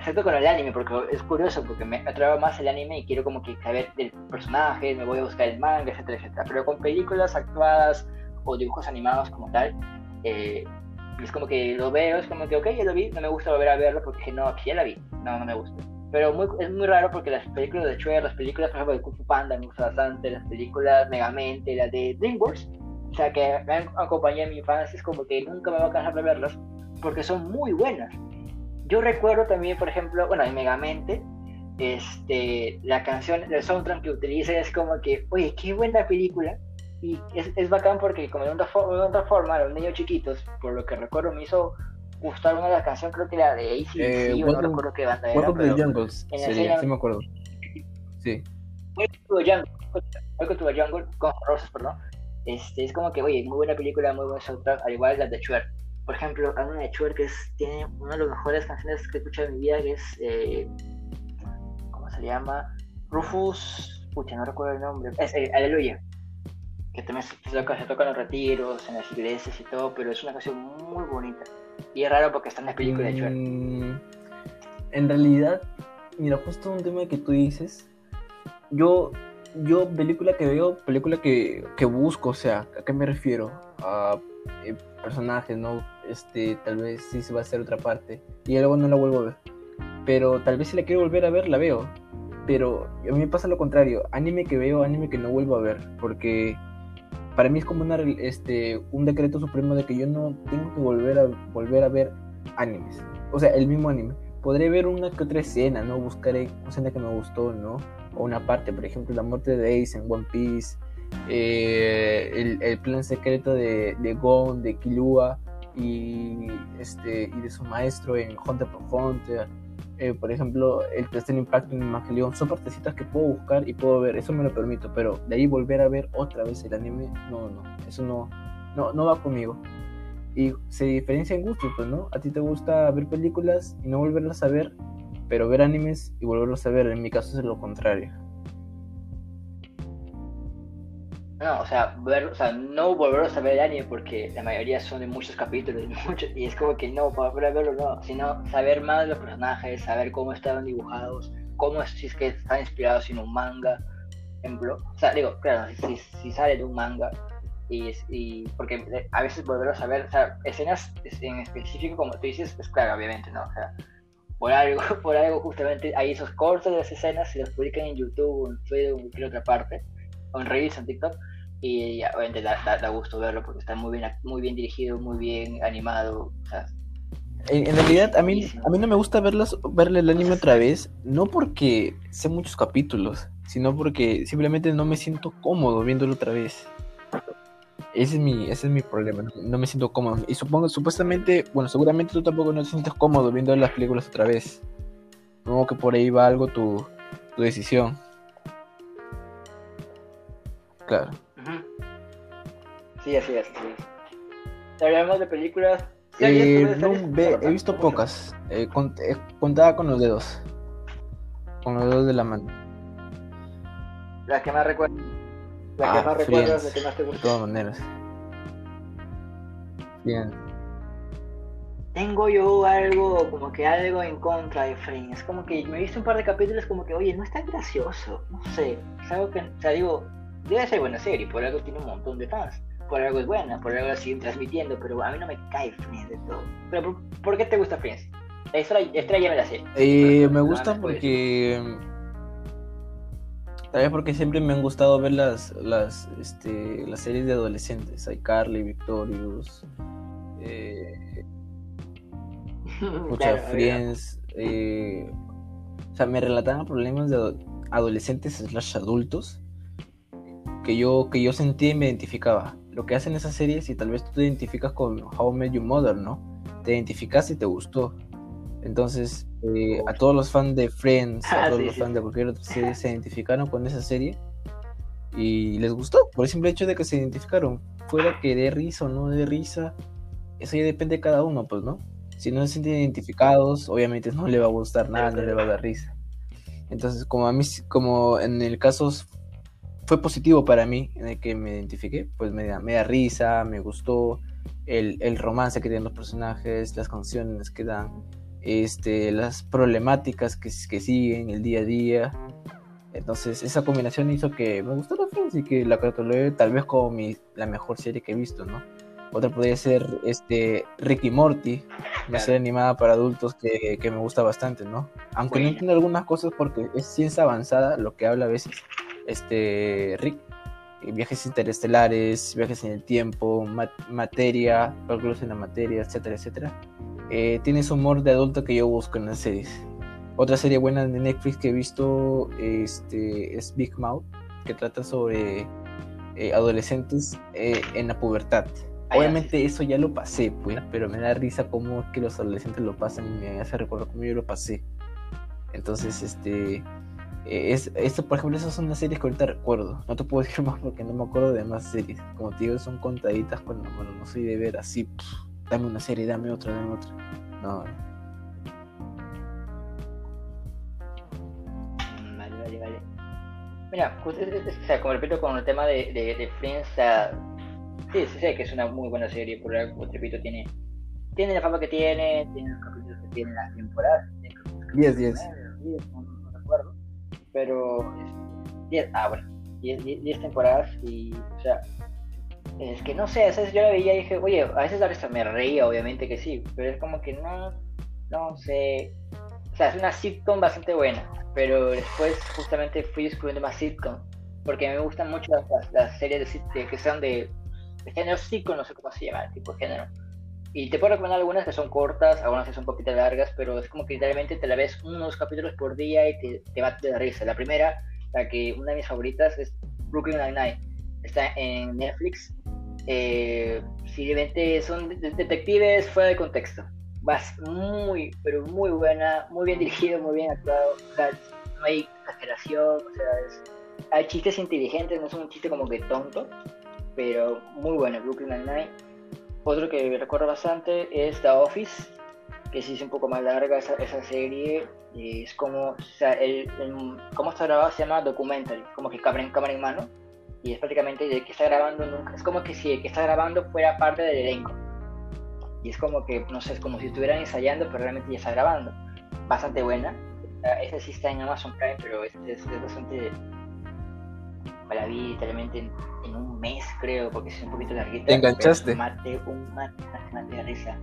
excepto con el anime, porque es curioso, porque me atrae más el anime y quiero como que saber del personaje, me voy a buscar el manga, etcétera, etcétera. Pero con películas actuadas o dibujos animados como tal, eh, es como que lo veo, es como que, ok, ya lo vi, no me gusta volver a verlo porque no, ya la vi, no, no me gusta. Pero muy, es muy raro porque las películas de Shrek, las películas, por ejemplo, de Kung Fu Panda me gustan bastante, las películas Megamente, las de DreamWorks, o sea, que me han acompañado en mi infancia, es como que nunca me va a cansar de verlas porque son muy buenas. Yo recuerdo también, por ejemplo, bueno, en Megamente, este, la canción, el soundtrack que utiliza es como que, oye, qué buena película. Y es, es bacán porque, como de otra, de otra forma, los niños chiquitos, por lo que recuerdo, me hizo gustar una de las canciones, creo que la de AC, eh, sí, no recuerdo qué banda era. Welcome to Jungles, sería, sí me acuerdo. Sí. Welcome to the Jungle, Welcome to the Jungle, con Rosas, perdón. Este, es como que, oye, muy buena película, muy buen soundtrack, al igual que la de Chuer por ejemplo, hay una de Chuer que tiene una de las mejores canciones que he escuchado en mi vida, que es, eh, ¿cómo se llama? Rufus, pucha, no recuerdo el nombre, es eh, Aleluya, que también se toca, se toca en los retiros, en las iglesias y todo, pero es una canción muy bonita. Y es raro porque está en la película de Chuer. Mm, en realidad, mira, justo un tema que tú dices, yo yo película que veo, película que, que busco, o sea, ¿a qué me refiero? A eh, personajes, ¿no? Este, tal vez sí se va a hacer otra parte y luego no la vuelvo a ver. Pero tal vez si la quiero volver a ver, la veo. Pero a mí me pasa lo contrario, anime que veo, anime que no vuelvo a ver, porque para mí es como una, este, un decreto supremo de que yo no tengo que volver a, volver a ver animes. O sea, el mismo anime. Podré ver una que otra escena, ¿no? Buscaré una escena que me gustó, ¿no? O una parte, por ejemplo, la muerte de Ace en One Piece, eh, el, plan secreto de, de Gon, de Killua y, este, y de su maestro en Hunter por Hunter. Eh, por ejemplo, el tercer impacto en Evangelion son partecitas que puedo buscar y puedo ver, eso me lo permito, pero de ahí volver a ver otra vez el anime, no, no, eso no, no, no va conmigo. Y se diferencia en gusto, pues, ¿no? A ti te gusta ver películas y no volverlas a ver, pero ver animes y volverlos a ver, en mi caso es lo contrario. No, o sea, ver, o sea, no volverlos a ver el anime porque la mayoría son de muchos capítulos muchos, y es como que no, para volver a verlo no, sino saber más de los personajes, saber cómo estaban dibujados, cómo es, si es que están inspirados en un manga, ejemplo. O sea, digo, claro, si, si sale de un manga, y, y porque a veces volverlos a ver, o sea, escenas en específico, como tú dices, pues claro, obviamente, ¿no? O sea, por algo, por algo justamente hay esos cortos de las escenas, se los publican en YouTube en Twitter o en cualquier otra parte, o en redes en TikTok, y obviamente da, gusto verlo porque está muy bien, muy bien dirigido, muy bien animado. en, realidad, a mí, a mí no me gusta verlas, verle el anime otra vez, no porque sé muchos capítulos, sino porque simplemente no me siento cómodo viéndolo otra vez. Ese es mi, ese es mi problema, no, me siento cómodo. Y supongo, supuestamente, bueno, seguramente tú tampoco no te sientes cómodo viendo las películas otra vez. Supongo que por ahí va algo tu, tu decisión. Claro. Sí, así es, así es. Hablamos de películas. Eh, no, he visto pocas. Eh, eh, contaba con los dedos. Con los dedos de la mano. La que más recuerdo. La que ah, más recuerdas, la que más te gusta. De todas maneras. Bien. Tengo yo algo, como que algo en contra de Friends. Como que me he visto un par de capítulos como que, oye, no es tan gracioso. No sé. Es algo que, o sea, digo, debe ser buena serie, por algo tiene un montón de fans por algo es buena, por algo la siguen transmitiendo, pero a mí no me cae Friends de todo. Pero ¿por, qué te gusta Friends? Estrella, me la sé. Eh, me gusta porque... Tal vez porque siempre me han gustado ver las, las, este, las series de adolescentes. Hay Carly, Victorious, eh, muchas Friends. Eh, o sea, me relataban problemas de adolescentes slash adultos que yo, que yo sentía y me identificaba lo que hacen esas series y tal vez tú te identificas con How I Met Your Mother, ¿no? Te identificas y te gustó. Entonces, eh, a todos los fans de Friends, a ah, todos los fans de cualquier otra serie se identificaron con esa serie y les gustó, por el simple hecho de que se identificaron. Fuera que de risa o no de risa, eso ya depende de cada uno, pues, ¿no? Si no se sienten identificados, obviamente no le va a gustar nada, no le va a dar risa. Entonces, como a mí, como en el caso fue positivo para mí, en el que me identifiqué, pues me da, me da risa, me gustó el, el romance que tienen los personajes, las canciones que dan, este, las problemáticas que, que siguen el día a día. Entonces, esa combinación hizo que me gustara y que la catalogué tal vez como mi, la mejor serie que he visto, ¿no? Otra podría ser este Ricky Morty, una serie animada para adultos que, que, me gusta bastante, ¿no? Aunque no entiendo algunas cosas porque es ciencia avanzada lo que habla a veces este Rick. Viajes interestelares, viajes en el tiempo, materia, cálculos en la materia, etcétera, etcétera. Eh, tiene ese humor de adulto que yo busco en las series. Otra serie buena de Netflix que he visto este, es Big Mouth, que trata sobre eh, adolescentes en la pubertad. Obviamente eso ya lo pasé, pues, pero me da risa cómo es que los adolescentes lo pasan y me hace recordar cómo yo lo pasé. Entonces, este, eh, es, esto, por ejemplo, esas son las series que ahorita recuerdo. No te puedo decir más porque no me acuerdo de más series. Como te digo, son contaditas cuando no soy de ver así, dame una serie, dame otra, dame otra. No. Vale, vale, vale. Mira, pues, o sea, como repito con el tema de, de, de Friends, Sí, sí, sé que es una muy buena serie, por algo, repito, tiene, tiene la fama que tiene, tiene los capítulos que tiene las temporadas. 10, 10. No, recuerdo, pero 10, ah, bueno, 10 temporadas y, o sea, es que no sé, a veces yo la veía y dije, oye, a veces a me reía, obviamente que sí, pero es como que no, no sé, o sea, es una sitcom bastante buena, pero después justamente fui descubriendo más sitcom, porque me gustan mucho las, las series de, que son de de género psico, no sé cómo se llama tipo de género. Y te puedo recomendar algunas que son cortas, algunas que son un poquito largas, pero es como que literalmente te la ves unos capítulos por día y te, te va de risa. La primera, la que una de mis favoritas es Brooklyn Nine-Nine. Está en Netflix. Eh, simplemente son detectives fuera de contexto. Vas muy, pero muy buena, muy bien dirigido, muy bien actuado. O sea, no hay exageración, o sea, hay chistes inteligentes, no es un chiste como que tonto pero muy buena, Brooklyn Nine-Nine. Otro que recuerdo bastante es The Office, que sí es un poco más larga esa, esa serie. Es como, o sea, el, cómo está grabado se llama documentary, como que cámara en cámara en mano. Y es prácticamente de que está grabando nunca. Es como que si el que está grabando fuera parte del elenco. Y es como que, no sé, es como si estuvieran ensayando, pero realmente ya está grabando. Bastante buena. Esta sí está en Amazon Prime, pero es, es, es bastante. Me la vi literalmente en en un mes, creo, porque es un poquito larguita. ¿Te enganchaste? Mate, un mate, mate de risa.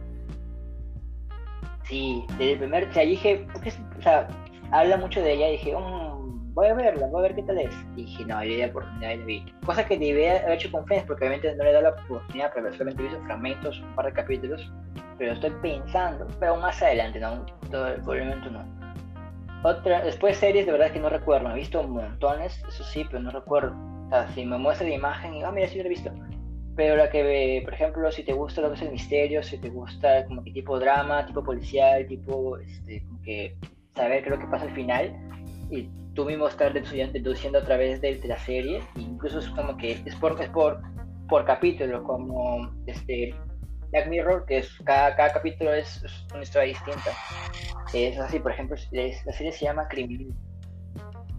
Sí, desde el primer, o sea, dije, porque, o sea, habla mucho de ella, y dije, um, voy a verla, voy a ver qué tal es. Y dije, no, yo di la oportunidad y la vi. Cosa que debía haber hecho con Friends, porque obviamente no le dado la oportunidad, pero solamente he visto fragmentos, un par de capítulos, pero estoy pensando, pero más adelante, no, todo, probablemente no. Otra, después series de verdad que no recuerdo, he visto montones, eso sí, pero no recuerdo. O sea, si me muestra la imagen y, ah, mira, sí lo he visto. Pero la que, por ejemplo, si te gusta lo que es el misterio, si te gusta como que tipo drama, tipo policial, tipo, este, como que saber qué es lo que pasa al final, y tú mismo estar deduciendo a través de, la serie, incluso es como que es por, es por, capítulo, como este Black Mirror, que es cada, cada capítulo es, una historia distinta. Es así, por ejemplo, la serie se llama Criminal,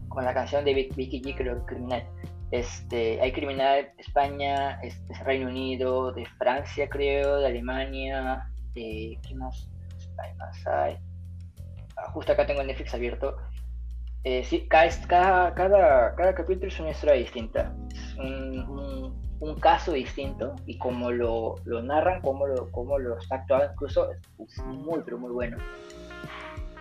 con la canción de Vicky G, creo, Criminal. Este, hay criminal de España, este, Reino Unido, de Francia creo, de Alemania, de ¿qué más? Más hay. Ah, justo acá tengo el Netflix abierto. Eh, sí, cada, cada, cada, capítulo es una historia distinta, un, un, caso distinto y como lo, lo narran, como lo, como lo está actuado incluso es muy pero muy bueno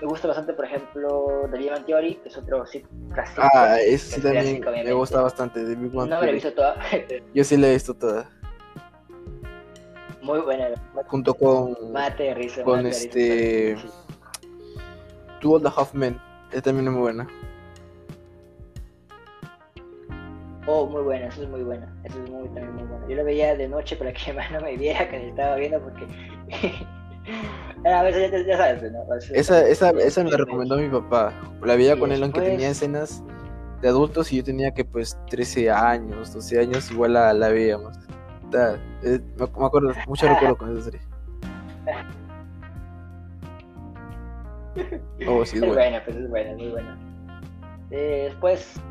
me gusta bastante, por ejemplo, The Big Theory, que es otro sí, clásico. Ah, ese sí también me gusta bastante, The Big No me la he visto toda. Yo sí la he visto toda. Muy buena. Junto con... Mate risa. Con este... Two of the Half Men, es también es muy buena. Oh, muy buena, eso es muy buena. Eso es muy, también muy buena. Yo lo veía de noche para que mi no me viera que le estaba viendo porque esa, esa, esa me la recomendó mi papá. La veía con él aunque tenía escenas de adultos y yo tenía que pues 13 años, 12 años, igual la, la veíamos. Eh, me, acuerdo, mucho recuerdo con esa serie. Oh, sí, es, es buena. pues es buena, muy buena. Eh, después,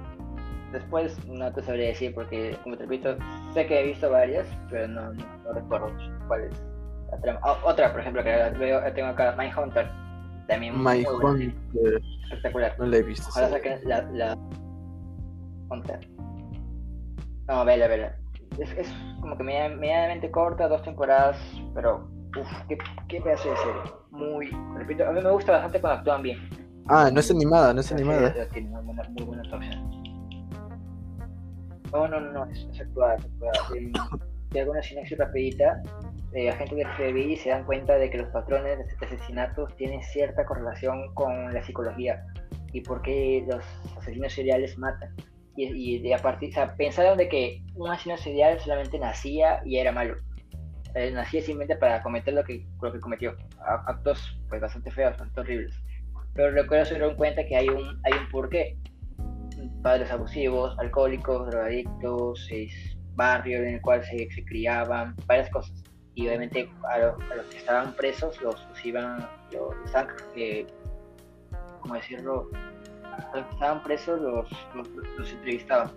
después no te sabría decir porque, como te repito, sé que he visto varias, pero no, no, recuerdo cuál es la trama. Oh, otra, por ejemplo, que veo, tengo acá, Hunter También My Hunter. Espectacular. No la he visto. Ahora saquen la, la Hunter. No, vela, vela. Es, es como que medianamente corta, dos temporadas, pero uff, qué, qué pedazo de serie. Muy, repito, a mí me gusta bastante cuando actúan bien. Ah, no es animada, no es animada. Tiene muy buena, muy buena No, no, no, es, es actuada, es actuada. De alguna sinopsis rapidita, eh, agentes de FBI se dan cuenta de que los patrones de asesinatos tienen cierta correlación con la psicología y por qué los asesinos seriales matan. Y, y a partir, o sea, pensaron de que un asesino serial solamente nacía y era malo. Eh, nacía simplemente para cometer lo que, lo que cometió. Actos pues bastante feos, bastante horribles. Pero recuerdo se dieron cuenta que hay un, hay un porqué. Padres abusivos, alcohólicos, drogadictos, barrio en el cual se, se criaban, varias cosas y obviamente a, los que estaban presos los, iban, los, eh, ¿cómo decirlo? A los que estaban presos los, los, entrevistaban.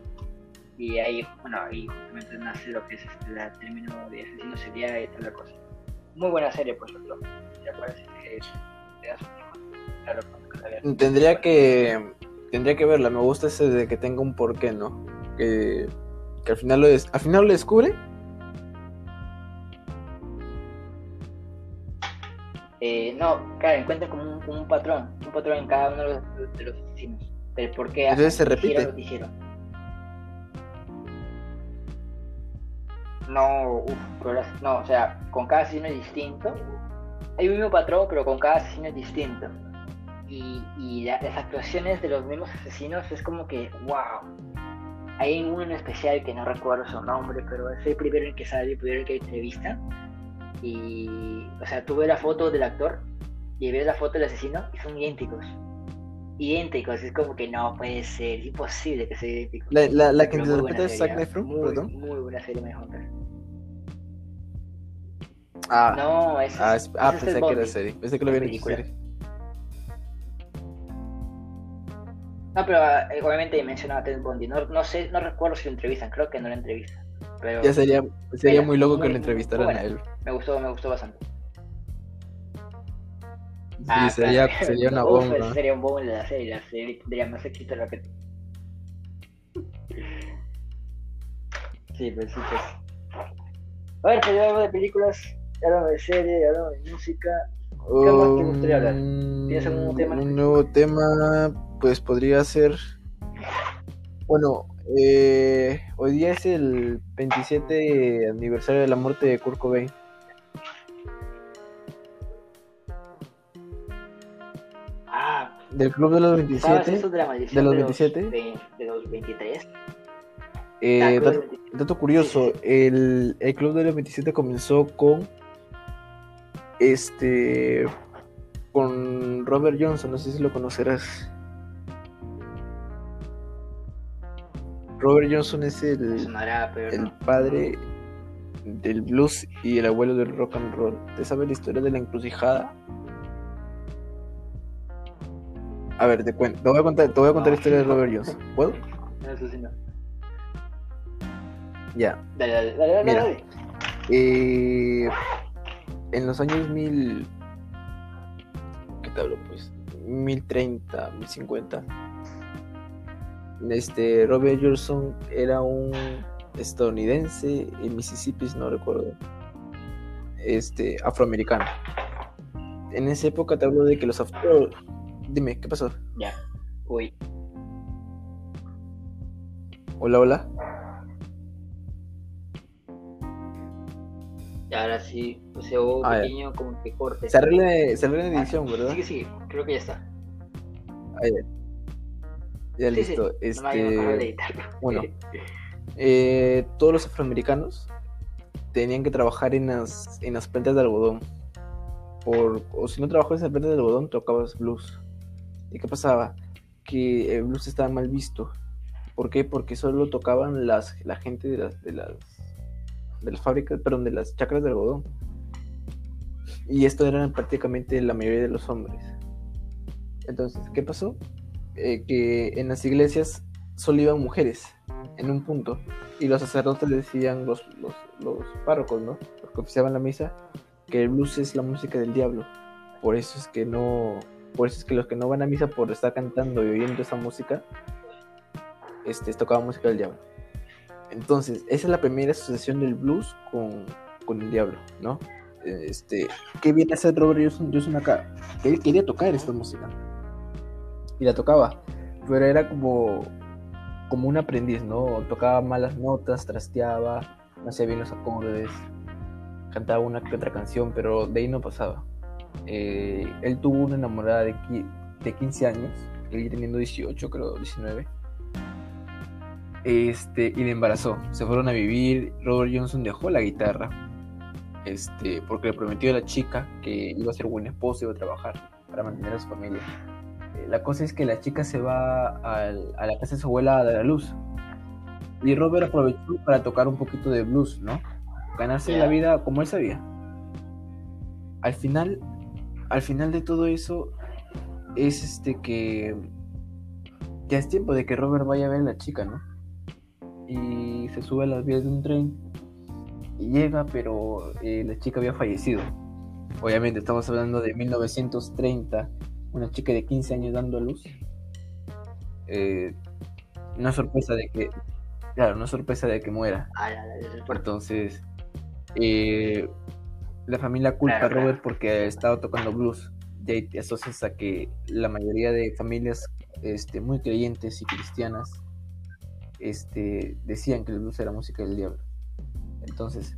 Y ahí, bueno, ahí justamente nace lo que es este, el término de asesino serial y tal la cosa. Muy buena serie, por cierto. Tendría que tendría que verla, me gusta ese de que tenga un porqué, ¿no? Que, que al final lo al final lo descubre Eh, no, claro, encuentran como un, un, patrón, un patrón en cada uno de los, de los asesinos. Del por qué Entonces se repite. Lo que hicieron. No, uff, no, o sea, con cada asesino es distinto. Hay un mismo patrón, pero con cada asesino es distinto. Y, y las actuaciones de los mismos asesinos es como que, wow. Hay uno en especial que no recuerdo su nombre, pero es el primero en que sale, el primero en que entrevista y, o sea, tú ves la foto del actor y ves la foto del asesino y son idénticos. Idénticos, es como que no puede ser, es imposible que sea idéntico. La, la, la que interpreta es Zack Efron, muy, muy buena serie, me Ah, no, es, ah, es, ah pensé que era serie. Pensé que lo había visto serie. No, pero eh, obviamente mencionaba a Ted Bundy. No, no sé, no recuerdo si lo entrevistan, creo que no lo entrevistan ya sería, sería muy loco que lo entrevistaran a él. Me gustó, me gustó bastante. Sí, ah, sería, sería una bomba. sería un bomba de la serie, la serie tendría más éxito de lo que. Sí, pues sí, pues. A ver, pues hablamos de películas, hablamos de serie, ya hablamos de música. ¿Qué más te gustaría hablar? ¿Tienes algún tema? Un nuevo tema, pues podría ser. Bueno, eh, hoy día es el 27 aniversario de la muerte de Kurt Cobain. Ah, del club de los 27. De, los 27. De, los 23. Eh, ah, dato, curioso, el, el club de los 27 comenzó con este con Robert Johnson, no sé si lo conocerás. Robert Johnson es el, el padre del blues y el abuelo del rock and roll. ¿Te sabes la historia de la encrucijada? A ver, te, cuento, te voy a contar, te voy a contar la historia de Robert Johnson. ¿Puedo? Ya. Dale, dale, dale, Mira, eh, en los años mil... ¿Qué te hablo pues? 1030, 1050 este Robert Johnson era un estadounidense en Mississippi, no recuerdo, este afroamericano. En esa época te hablo de que los afro... Dime, ¿qué pasó? Ya. Uy. Hola, hola. Y ahora sí, o sea, hubo un ah, pequeño como que corte. Se arregla, se arregla en edición, ¿verdad? Sí, sí, creo que ya está. Ahí ya listo. Este, bueno, eh, todos los afroamericanos tenían que trabajar en las, en las plantas de algodón. Por, o si no trabajabas en las plantas de algodón, tocabas blues. ¿Y qué pasaba? Que el blues estaba mal visto. ¿Por qué? Porque solo tocaban las, la gente de las, de las, de las fábricas, perdón, de las chacras de algodón. Y esto eran prácticamente la mayoría de los hombres. Entonces, ¿qué pasó? Eh, que en las iglesias solo iban mujeres, en un punto. Y los sacerdotes decían, los, los, los párrocos, ¿no? Porque oficiaban la misa, que el blues es la música del diablo. Por eso es que no, por eso es que los que no van a misa por estar cantando y oyendo esa música, este, tocaban música del diablo. Entonces, esa es la primera asociación del blues con, con el diablo, ¿no? este, ¿qué viene a hacer Robert Johnson, acá? Que él quería tocar esta música. Y la tocaba. Pero era como, como un aprendiz, ¿no? Tocaba malas notas, trasteaba, no hacía bien los acordes, cantaba una que otra canción, pero de ahí no pasaba. Eh, él tuvo una enamorada de, de 15 años, él teniendo 18, creo, 19. Este, y le embarazó. Se fueron a vivir. Robert Johnson dejó la guitarra este, porque le prometió a la chica que iba a ser buen esposo y iba a trabajar para mantener a su familia. Eh, la cosa es que la chica se va a la casa de su abuela a dar a luz. Y Robert aprovechó para tocar un poquito de blues, ¿no? Ganarse la vida como él sabía. Al final, al final de todo eso, es este que ya es tiempo de que Robert vaya a ver a la chica, ¿no? Y se sube a las vías de un tren llega, pero eh, la chica había fallecido. Obviamente estamos hablando de 1930, una chica de 15 años dando a luz. Eh, una sorpresa de que, claro, una sorpresa de que muera. Entonces, eh, la familia culpa a Robert porque ha estado tocando blues. Y ahí te asocias a que la mayoría de familias este, muy creyentes y cristianas este, decían que el blues era música del diablo. Entonces,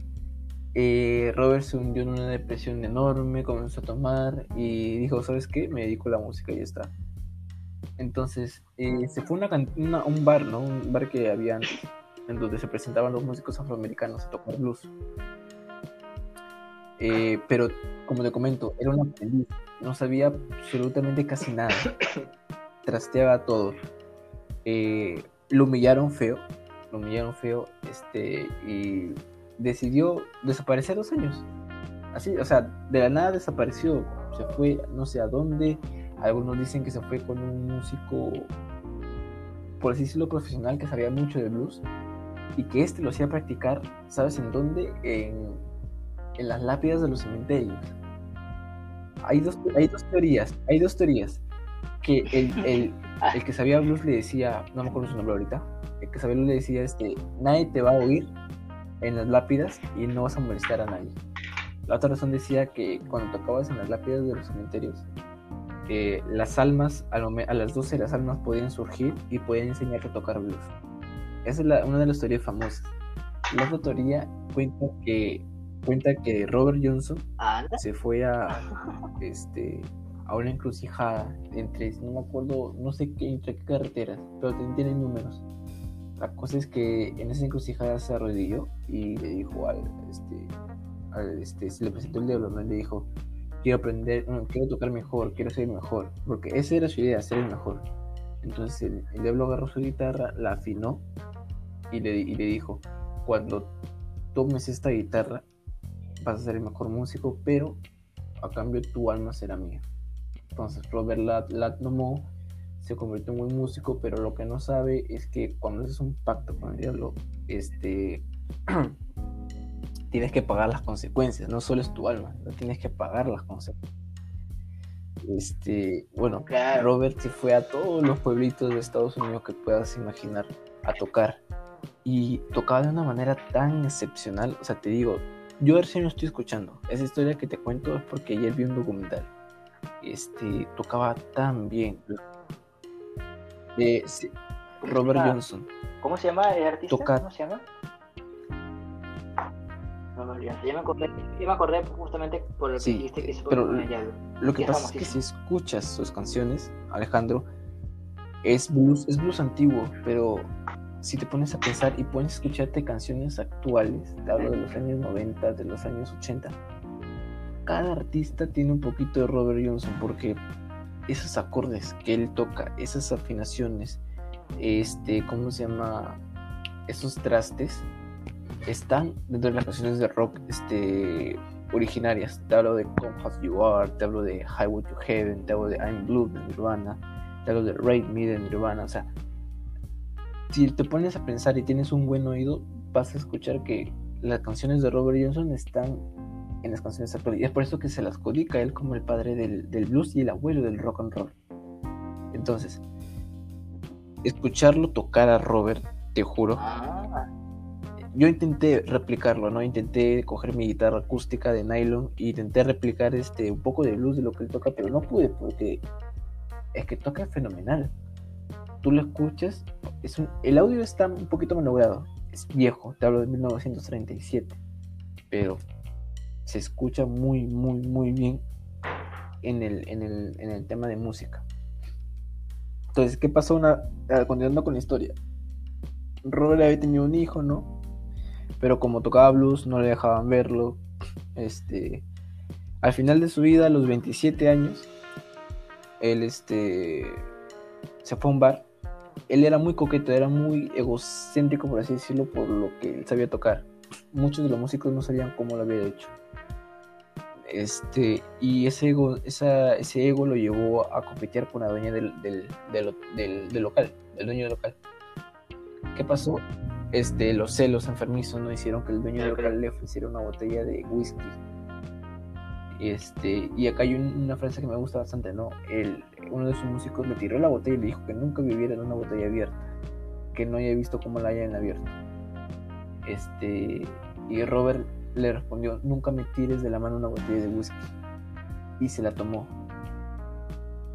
eh, Robert se hundió en una depresión enorme, comenzó a tomar y dijo, ¿sabes qué? Me dedico a la música y ya está. Entonces, eh, se fue a un bar, ¿no? Un bar que había en donde se presentaban los músicos afroamericanos a tocar blues. Eh, pero, como te comento, era una aprendiz, no sabía absolutamente casi nada, trasteaba todo. Lo humillaron feo, lo humillaron feo, este, y decidió desaparecer dos años. Así, o sea, de la nada desapareció, se fue no sé a dónde. Algunos dicen que se fue con un músico, por así decirlo, profesional que sabía mucho de blues y que este lo hacía practicar, ¿sabes en dónde? En, en las lápidas de los cementerios. Hay dos, hay dos teorías, hay dos teorías. Que el, el, el que sabía blues le decía, no me acuerdo su nombre ahorita, el que sabía blues le decía, este, nadie te va a oír en las lápidas y no vas a molestar a nadie. La otra razón decía que cuando tocabas en las lápidas de los cementerios, eh, las almas, a, las 12 las almas podían surgir y podían enseñarte a tocar blues. Esa es una de las teorías famosas. La otra teoría cuenta que, cuenta que Robert Johnson se fue a, este, a una encrucijada entre, no me acuerdo, no sé qué, entre qué carreteras, pero tienen números la cosa es que en esa encrucijada se arrodilló y le dijo al, este, al, este, se le presentó el diablo, ¿no? le dijo, quiero aprender, quiero tocar mejor, quiero ser mejor, porque esa era su idea, ser el mejor. Entonces el, diablo agarró su guitarra, la afinó y le, y le dijo, cuando tomes esta guitarra vas a ser el mejor músico, pero a cambio tu alma será mía. Entonces Robert la, la tomó se convirtió en buen músico, pero lo que no sabe es que cuando haces un pacto con el diablo, este, tienes que pagar las consecuencias, no solo es tu alma, no tienes que pagar las consecuencias. Este, bueno, Robert se fue a todos los pueblitos de Estados Unidos que puedas imaginar a tocar y tocaba de una manera tan excepcional, o sea, te digo, yo recién lo estoy escuchando, esa historia que te cuento es porque ayer vi un documental, este, tocaba tan bien, de Robert Johnson. ¿Cómo se llama el artista? ¿Cómo se llama? Robert Johnson. Ya me acordé, me acordé justamente por el que dijiste que se pero Lo que pasa es que si escuchas sus canciones, Alejandro, es blues, es blues antiguo, pero si te pones a pensar y pones a escucharte canciones actuales, te hablo de los años 90, de los años 80, cada artista tiene un poquito de Robert Johnson porque esos acordes que él toca, esas afinaciones, este, ¿cómo se llama? Esos trastes están dentro de las canciones de rock este, originarias. Te hablo de Come You Are, te hablo de Highway to Heaven, te hablo de I'm Blue de Nirvana, te hablo de Raid Me de Nirvana. O sea, si te pones a pensar y tienes un buen oído, vas a escuchar que las canciones de Robert Johnson están en las canciones actuales. Y es por eso que se las codica él como el padre del, del blues y el abuelo del rock and roll. Entonces, escucharlo tocar a Robert, te juro. Yo intenté replicarlo, ¿no? Intenté coger mi guitarra acústica de nylon e intenté replicar este un poco de blues de lo que él toca, pero no pude porque es que toca fenomenal. Tú lo escuchas, es un- el audio está un poquito malogrado, es viejo, te hablo de 1937, pero se escucha muy, muy, muy bien en el, en el, en el tema de música. Entonces, ¿qué pasó? Una, ah, continuando con la historia. Robert había tenido un hijo, ¿no? Pero como tocaba blues, no le dejaban verlo. Este, al final de su vida, a los 27 años, él este, se fue a un bar. Él era muy coqueto, era muy egocéntrico, por así decirlo, por lo que él sabía tocar. Muchos de los músicos no sabían cómo lo había hecho. Este, y ese ego, esa, ese ego lo llevó a competir con la dueña del, del, del, local, del dueño del local. ¿Qué pasó? Este, los celos enfermizos no hicieron que el dueño del local le ofreciera una botella de whisky. Este, y acá hay un- una frase que me gusta bastante, ¿no? El, uno de sus músicos le tiró la botella y le dijo que nunca viviera en una botella abierta, que no haya visto cómo la hayan abierto. Este, y Robert le respondió, nunca me tires de la mano una botella de whisky. Y se la tomó.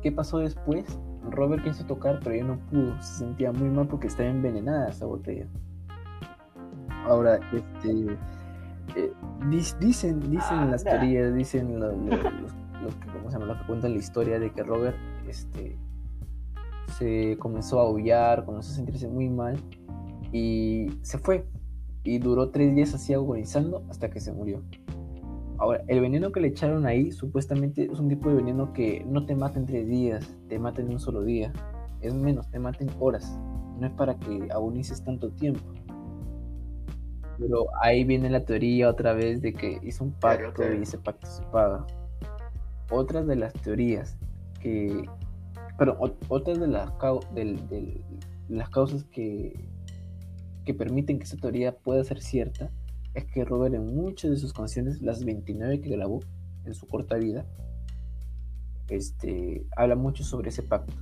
¿Qué pasó después? Robert quiso tocar, pero ya no pudo. Se sentía muy mal porque estaba envenenada esa botella. Ahora, este, eh, dicen, dicen en las teorías, dicen lo- lo- los, los que, ¿cómo se llama? Los que cuentan la historia de que Robert, este, se comenzó a aullar, comenzó a sentirse muy mal y se fue. Y duró tres días así agonizando hasta que se murió. Ahora, el veneno que le echaron ahí supuestamente es un tipo de veneno que no te mata en tres días, te mata en un solo día. Es menos, te mata en horas. No es para que agonices tanto tiempo. Pero ahí viene la teoría otra vez de que hizo un Claro, pacto claro. y ese pacto se paga. Otra de las teorías que... Pero ot- otra de las, del- del- las causas que, que permiten que esa teoría pueda ser cierta es que Robert en muchas de sus canciones, las 29 que grabó en su corta vida, este, habla mucho sobre ese pacto.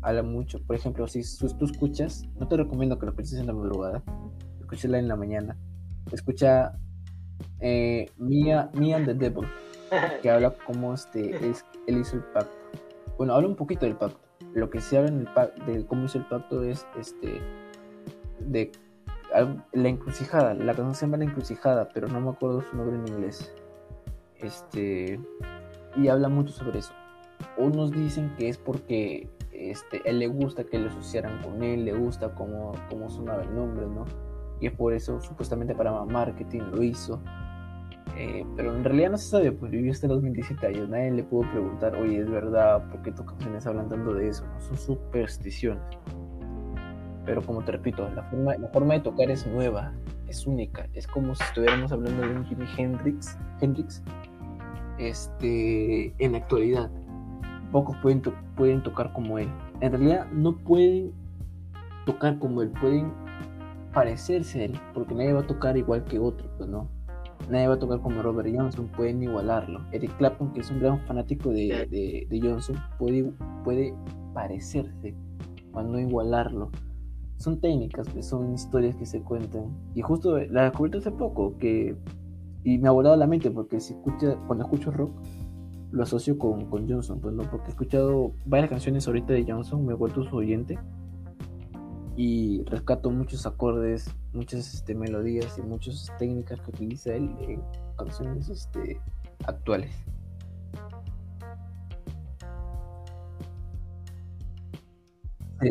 Habla mucho, por ejemplo, si tú, escuchas, no te recomiendo que lo escuches en la madrugada, escúchala en la mañana. Escucha eh, Mia, Me and the Devil, que habla cómo este, es- él hizo el pacto. Bueno, habla un poquito del pacto. Lo que se habla en el pacto, de cómo hizo el pacto es este de la encrucijada. La canción se llama La encrucijada, pero no me acuerdo su nombre en inglés. Este y habla mucho sobre eso. Unos dicen que es porque este, él le gusta que le asociaran con él, le gusta cómo, cómo sonaba el nombre, ¿no? Y es por eso, supuestamente para marketing lo hizo. Eh, pero en realidad no se sabe, pues vivió hasta los 27 años. Nadie le pudo preguntar, oye, ¿es verdad? ¿Por qué tus canciones hablan tanto de eso? ¿no? Son supersticiones. Pero como te repito, la forma, la forma de tocar es nueva, es única. Es como si estuviéramos hablando de un Jimi Hendrix, Hendrix este, en la actualidad. Pocos pueden, to- pueden tocar como él. En realidad no pueden tocar como él, pueden parecerse a él, porque nadie va a tocar igual que otro, pues no. Nadie va a tocar como Robert Johnson, pueden igualarlo. Eric Clapton, que es un gran fanático de, de- Johnson, puede, puede parecerse, para no igualarlo. Son técnicas, pues, son historias que se cuentan. Y justo la descubierto hace poco, que y me ha volado la mente porque si escucha, cuando escucho rock lo asocio con, con Johnson, pues no, porque he escuchado varias canciones ahorita de Johnson, me he vuelto su oyente y rescato muchos acordes, muchas este, melodías y muchas técnicas que utiliza él en canciones este, actuales. Sí.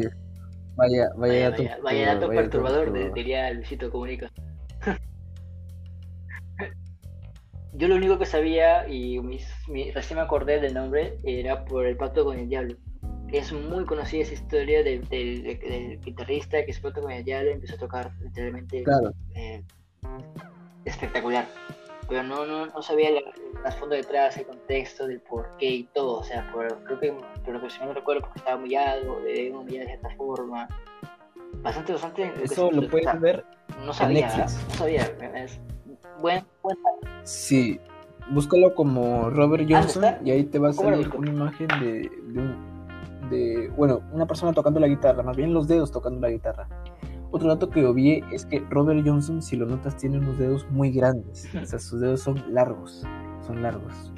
Vaya, vaya, Vaya, dato, vaya, vaya dato vaya perturbador, diría Luisito Comunica. Yo lo único que sabía, y mis- mi- recién me acordé del nombre, era por el pacto con el diablo. es muy conocida esa historia del, del, guitarrista que se fue con y empezó a tocar literalmente eh, espectacular. Pero no, no, no sabía el trasfondo detrás, el contexto del por qué y todo. O sea, por, creo que, por lo que si no me recuerdo, porque estaba humillado, de humillado de cierta forma. Bastante, bastante. Eso lo puedes ver no sabía, en Netflix. No sabía. Es buen, buen... Sí, búscalo como Robert Johnson y ahí te va a salir una imagen de, de, de, bueno, una persona tocando la guitarra, más bien los dedos tocando la guitarra. Otro dato que obvié es que Robert Johnson, si lo notas, tiene unos dedos muy grandes. O sea, sus dedos son largos, son largos.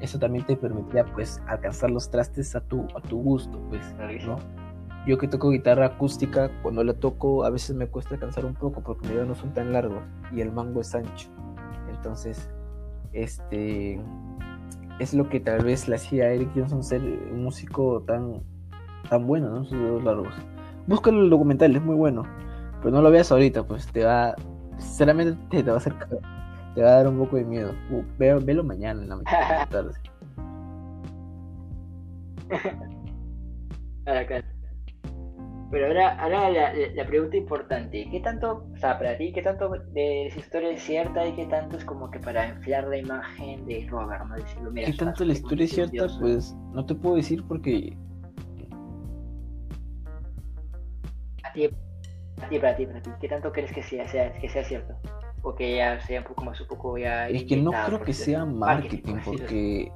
Eso también te permitía, pues, alcanzar los trastes a tu, a tu gusto, pues, ¿no? Yo que toco guitarra acústica, cuando la toco a veces me cuesta alcanzar un poco porque mis dedos no son tan largos y el mango es ancho. Entonces, este es lo que tal vez le hacía a Eric Johnson ser un músico tan, tan bueno, ¿no? Sus dedos largos. Búscalo el documental, es muy bueno. Pero no lo veas ahorita, pues te va. Sinceramente te, va a hacer. Te va a dar un poco de miedo. Uh, velo mañana en la mañana. tarde. Pero ahora, ahora la, la, pregunta importante, ¿qué tanto, o sea, para ti, qué tanto de esa historia es cierta y qué tanto es como que para enfriar la imagen de Robert, ¿no? Decirlo, mira, ¿Qué tanto la historia es cierta? Pues no te puedo decir porque... A ti, ti, para ti, para ti, ¿qué tanto crees que sea, sea, que sea cierto? O que ya sea un poco más, un poco ya... Es que no creo que sea marketing, porque...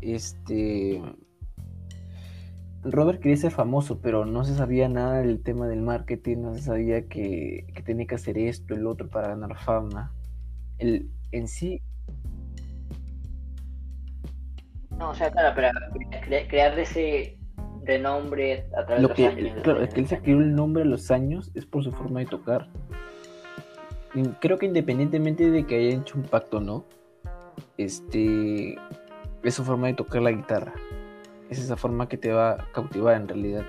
Este Robert quería ser famoso, pero no se sabía nada del tema del marketing, no se sabía que, tenía que hacer esto, el otro para ganar fama. El, en sí... No, o sea, claro, para crear ese renombre a través de los años. Claro, es que él se creó el nombre a los años es por su forma de tocar. creo que independientemente de que haya hecho un pacto o no, este es su forma de tocar la guitarra es esa forma que te va a cautivar en realidad,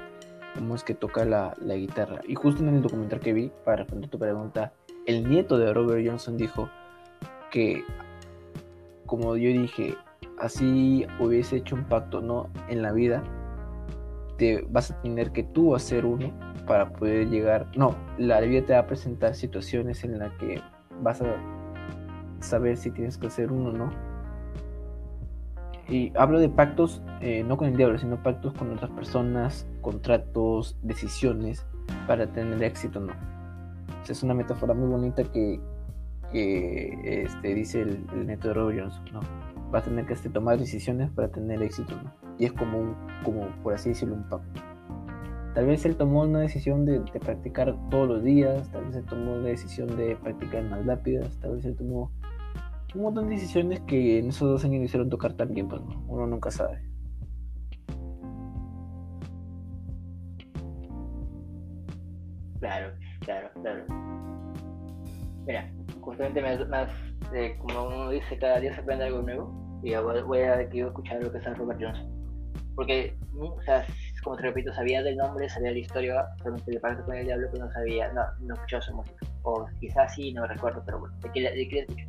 cómo es que toca la, guitarra. Y justo en el documental que vi, para responder tu pregunta, el nieto de Robert Johnson dijo que, como yo dije, así hubiese hecho un pacto no en la vida, vas a tener que tú hacer uno para poder llegar. No, la vida te va a presentar situaciones en las que vas a saber si tienes que hacer uno o no y hablo de pactos eh, no con el diablo, sino pactos con otras personas, contratos, decisiones para tener éxito, ¿no? es una metáfora muy bonita que, que este, dice el, el, neto de Robert Johnson, ¿no? Vas a tener que este, tomar decisiones para tener éxito, ¿no? Y es como, un, como, por así decirlo, un pacto. Tal vez él tomó una decisión de, practicar todos los días, tal vez él tomó la decisión de practicar más lápidas, tal vez él tomó un montón de decisiones que en esos dos años me hicieron tocar tan bien, pues uno nunca sabe. Claro, claro, claro. Mira, justamente más, eh, como uno dice, cada día se aprende algo nuevo. Y voy a, escuchar lo que es Robert Johnson. Porque, o sea, como te repito, sabía del nombre, sabía la historia, solamente de parte con el diablo, pero no sabía, no, no escuchaba su música. O quizás sí, no recuerdo, pero bueno, ¿de qué, de qué escuché?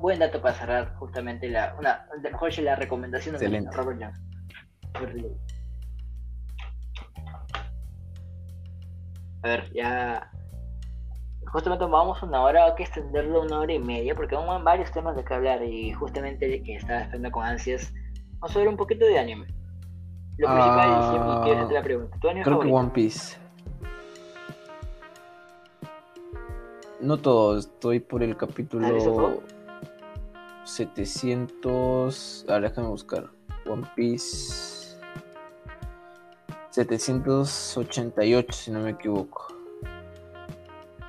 buen dato para cerrar justamente la, una, mejor la recomendación de Robert Jones. A ver, ya justamente vamos una hora, hay que extenderlo una hora y media porque hay varios temas de que hablar y justamente de que estaba esperando con ansias, vamos a ver un poquito de anime. Lo principal y quiero la pregunta. ¿Tu anime creo que One Piece. No todo, estoy por el capítulo 700. Ahora déjame buscar. One Piece. 788, si no me equivoco.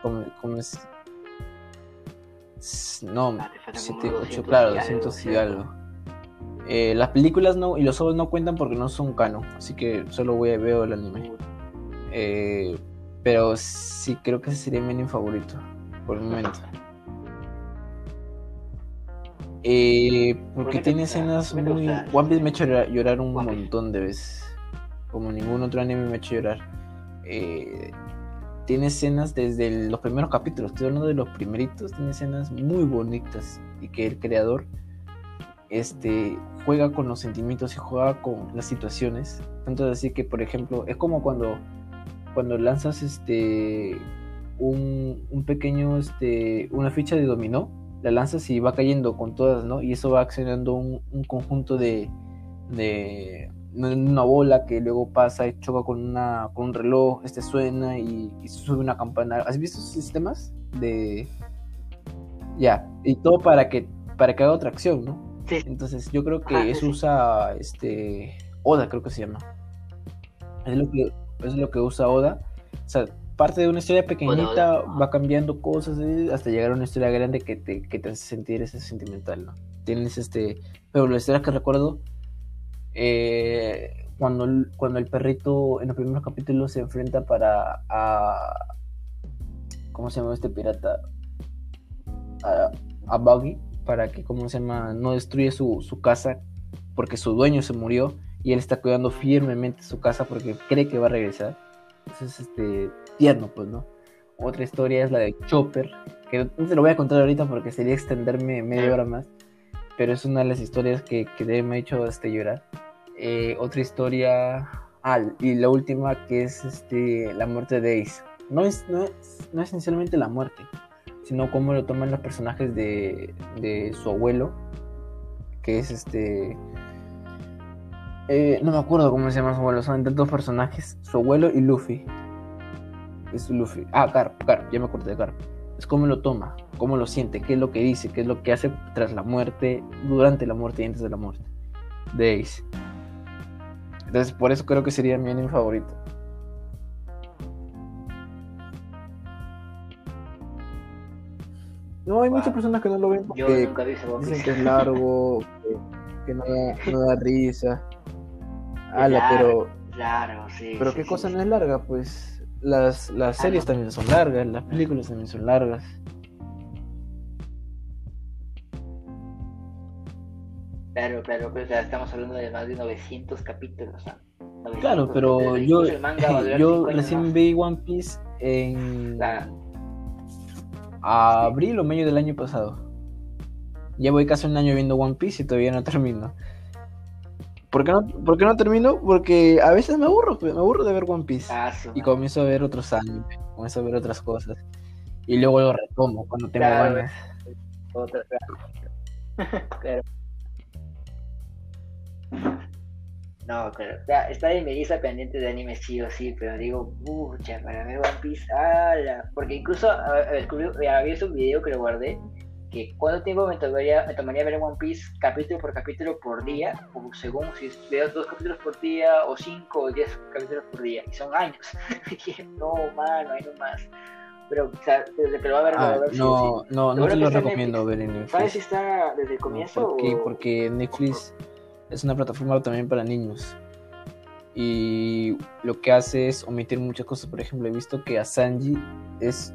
¿Cómo, es? No, 78, claro, 200 y algo. Eh, las películas no y los ojos no cuentan porque no son canon, así que solo voy a ver el anime. Eh, pero sí creo que ese sería mi anime favorito por el momento. Eh, porque tiene escenas muy. One Piece me ha hecho llorar, un montón de veces. Como ningún otro anime me ha hecho llorar. Eh, tiene escenas desde los primeros capítulos, estoy hablando de los primeritos. Tiene escenas muy bonitas y que el creador este, juega con los sentimientos y juega con las situaciones. Tanto así que, por ejemplo, es como cuando, cuando lanzas este, un, un pequeño, este, una ficha de dominó, la lanzas y va cayendo con todas, ¿no? Y eso va accionando un, un conjunto de, de una bola que luego pasa y choca con, una, con un reloj, este suena y, y sube una campana. ¿Has visto esos sistemas? De... Ya, y todo para que, para que haga otra acción, ¿no? Sí. Entonces yo creo que Ah, eso sí. usa este Oda, creo que se llama. Es lo que, es lo que usa Oda. O sea, parte de una historia pequeñita Oda. va cambiando cosas hasta llegar a una historia grande que te, que te hace sentir ese sentimental, ¿no? Tienes este. Pero la historia que recuerdo. Eh, cuando, el- cuando el perrito en los primeros capítulos se enfrenta para a ¿cómo se llama este pirata? A, a Buggy para que, ¿cómo se llama? No destruya su, su casa porque su dueño se murió y él está cuidando firmemente su casa porque cree que va a regresar. Entonces, este, tierno, pues, ¿no? Otra historia es la de Chopper, que no te lo voy a contar ahorita porque sería extenderme media hora más, pero es una de las historias que, que me ha hecho este, llorar. Eh, otra historia, ah, y la última que es este, la muerte de Ace. No es, no es, no es esencialmente la muerte, sino cómo lo toman los personajes de, de su abuelo, que es este... eh, no me acuerdo cómo se llama su abuelo, son tantos personajes, su abuelo y Luffy. Es Luffy. Ah, Garp, Garp, ya me acordé de Garp. Es cómo lo toma, cómo lo siente, qué es lo que dice, qué es lo que hace tras la muerte, durante la muerte y antes de la muerte de Ace. Entonces, por eso creo que sería mi anime favorito. No, hay Wow. muchas personas que no lo ven Yo porque nunca vi ese One dicen que es largo, que, que no, da, no da risa. Ala, largo, pero, Claro, sí. pero sí, qué sí, cosa sí. no es larga, pues las, las Ah, series también son largas, las películas también son largas. Claro, claro, pero sea, estamos hablando de más de 900 capítulos. 900 Claro, pero yo, yo recién más. vi One Piece en Claro. abril o medio del año pasado. Ya voy casi un año viendo One Piece y todavía no termino. ¿Por qué no, por qué no termino? Porque a veces me aburro, pues, me aburro de ver One Piece. Ah, Y comienzo a ver otros animes, comienzo a ver otras cosas. Y luego lo retomo cuando tengo Claro. ganas. Otra, claro. No, claro. Ya, está en mi lista pendiente de anime sí o sí, pero digo, pucha, para ver One Piece, ala. Porque incluso a- a- descubrí, había un video que lo guardé, que cuánto tiempo me tomaría, me tomaría ver One Piece capítulo por capítulo por día, o según si veo dos capítulos por día, o cinco o diez capítulos por día, y son años. No, mano, ahí no más. Pero, o sea, lo va a ver, va Ah, a ver sí o no, sí. no, no te lo recomiendo Netflix. ver en ¿Sabes si Netflix. está desde el No, comienzo? ¿por qué? o- Porque Netflix es una plataforma también para niños. Y lo que hace es omitir muchas cosas. Por ejemplo, he visto que a Sanji es.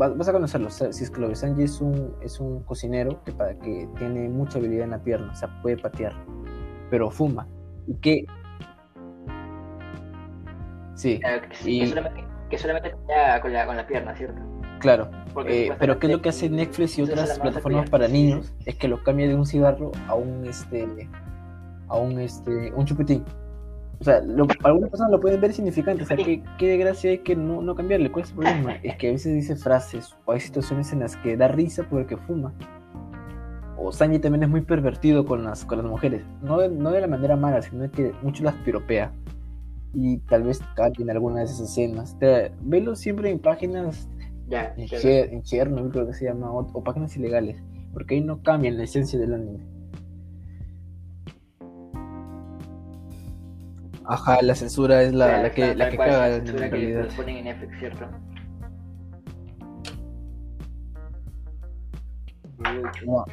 Va- Vas a conocerlo, si es que lo ves. Sanji es un, es un cocinero que, para, que tiene mucha habilidad en la pierna, o sea, puede patear, pero fuma. Y que. Sí, Claro que sí, Y- que solamente, que solamente tenía con la, con la pierna, ¿cierto? claro. Porque Eh, pero ¿qué es lo que hace Netflix y otras plataformas para niños? Es que lo cambia de un cigarro a un este a un este un chupetín. O sea, lo, algunas personas lo pueden ver significante. O sea, ¿qué, qué gracia hay que no, no cambiarle? ¿Cuál es el problema? Es que a veces dice frases o hay situaciones en las que da risa porque fuma. O Sanji también es muy pervertido con las, con las mujeres. No de, no de la manera mala, sino que mucho las piropea. Y tal vez cambien alguna de esas escenas. Te, velo siempre en páginas Ya, en, en Chernobyl creo que se llama, o, o páginas ilegales, porque ahí no cambian la esencia del anime. Ajá, la censura es la, Claro, la que, la tal que cual, caga esa en que ponen en Netflix, ¿cierto? No,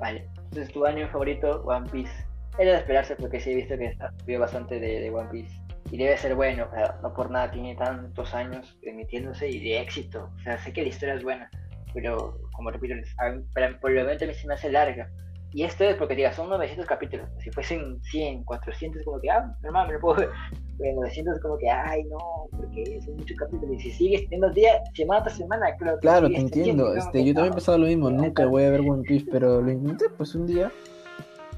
Vale. Entonces, tu anime favorito, One Piece. Era de esperarse porque sí he visto que está subió bastante de, de One Piece. Y debe ser bueno, o sea, no por nada tiene tantos años emitiéndose y de éxito. O sea, sé que la historia es buena, pero como repito, momento a mí se me hace larga. Y esto es porque, diga, son 900 capítulos. Si fuesen 100, 400, como que, ah, normal, me lo puedo ver. Pero en 900 es como que, ay, no, porque son muchos capítulos. Y si sigues teniendo día, semana tras semana, creo que claro, te entiendo. Este, yo también he pensado lo mismo, nunca voy a ver One Piece, pero lo intenté pues un día.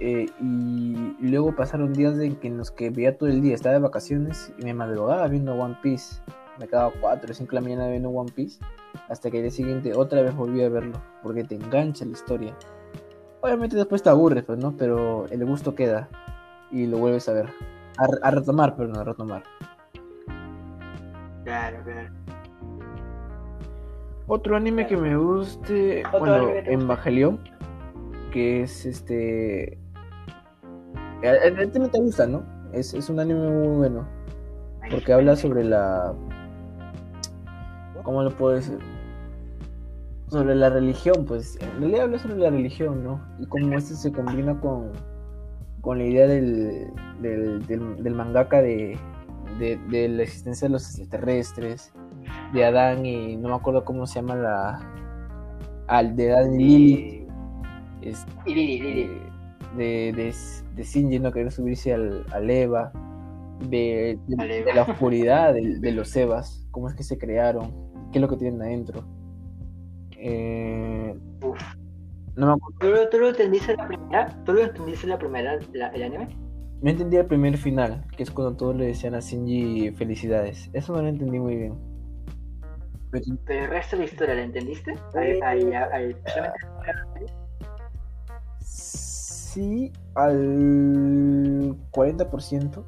Eh, y luego pasaron días en, los que veía todo el día, estaba de vacaciones y me madrugaba viendo One Piece. Me quedaba 4 o 5 de la mañana viendo One Piece. Hasta que el día siguiente otra vez volví a verlo, porque te engancha la historia. Obviamente después te aburres, pues, ¿no? Pero el gusto queda y lo vuelves a ver. A, retomar, pero no a retomar. Claro, claro. Otro anime que me guste, bueno, Evangelion, que es este... El, anime te gusta, ¿no? Es, es un anime muy bueno, porque habla sobre la... ¿Cómo lo puedo decir? Sobre la religión, pues. En realidad habla sobre la religión, ¿no? Y cómo este se combina con, con la idea del, del, del, mangaka de, de, la existencia de los extraterrestres, de Adán y no me acuerdo cómo se llama la. Al de Adán y Lili. Es, Lili, De, de, de Shinji no querer subirse al, al Eva. De, de, la oscuridad de, los Evas, cómo es que se crearon, qué es lo que tienen adentro. Eh, no me acuerdo. ¿Tú, lo entendiste la primera? ¿Tú lo entendiste la primera, el anime? Me entendí el primer final, que es cuando todos le decían a Shinji felicidades. Eso no lo entendí muy bien. Pero, el resto de la historia, ¿la entendiste? Al, sí, al 40%.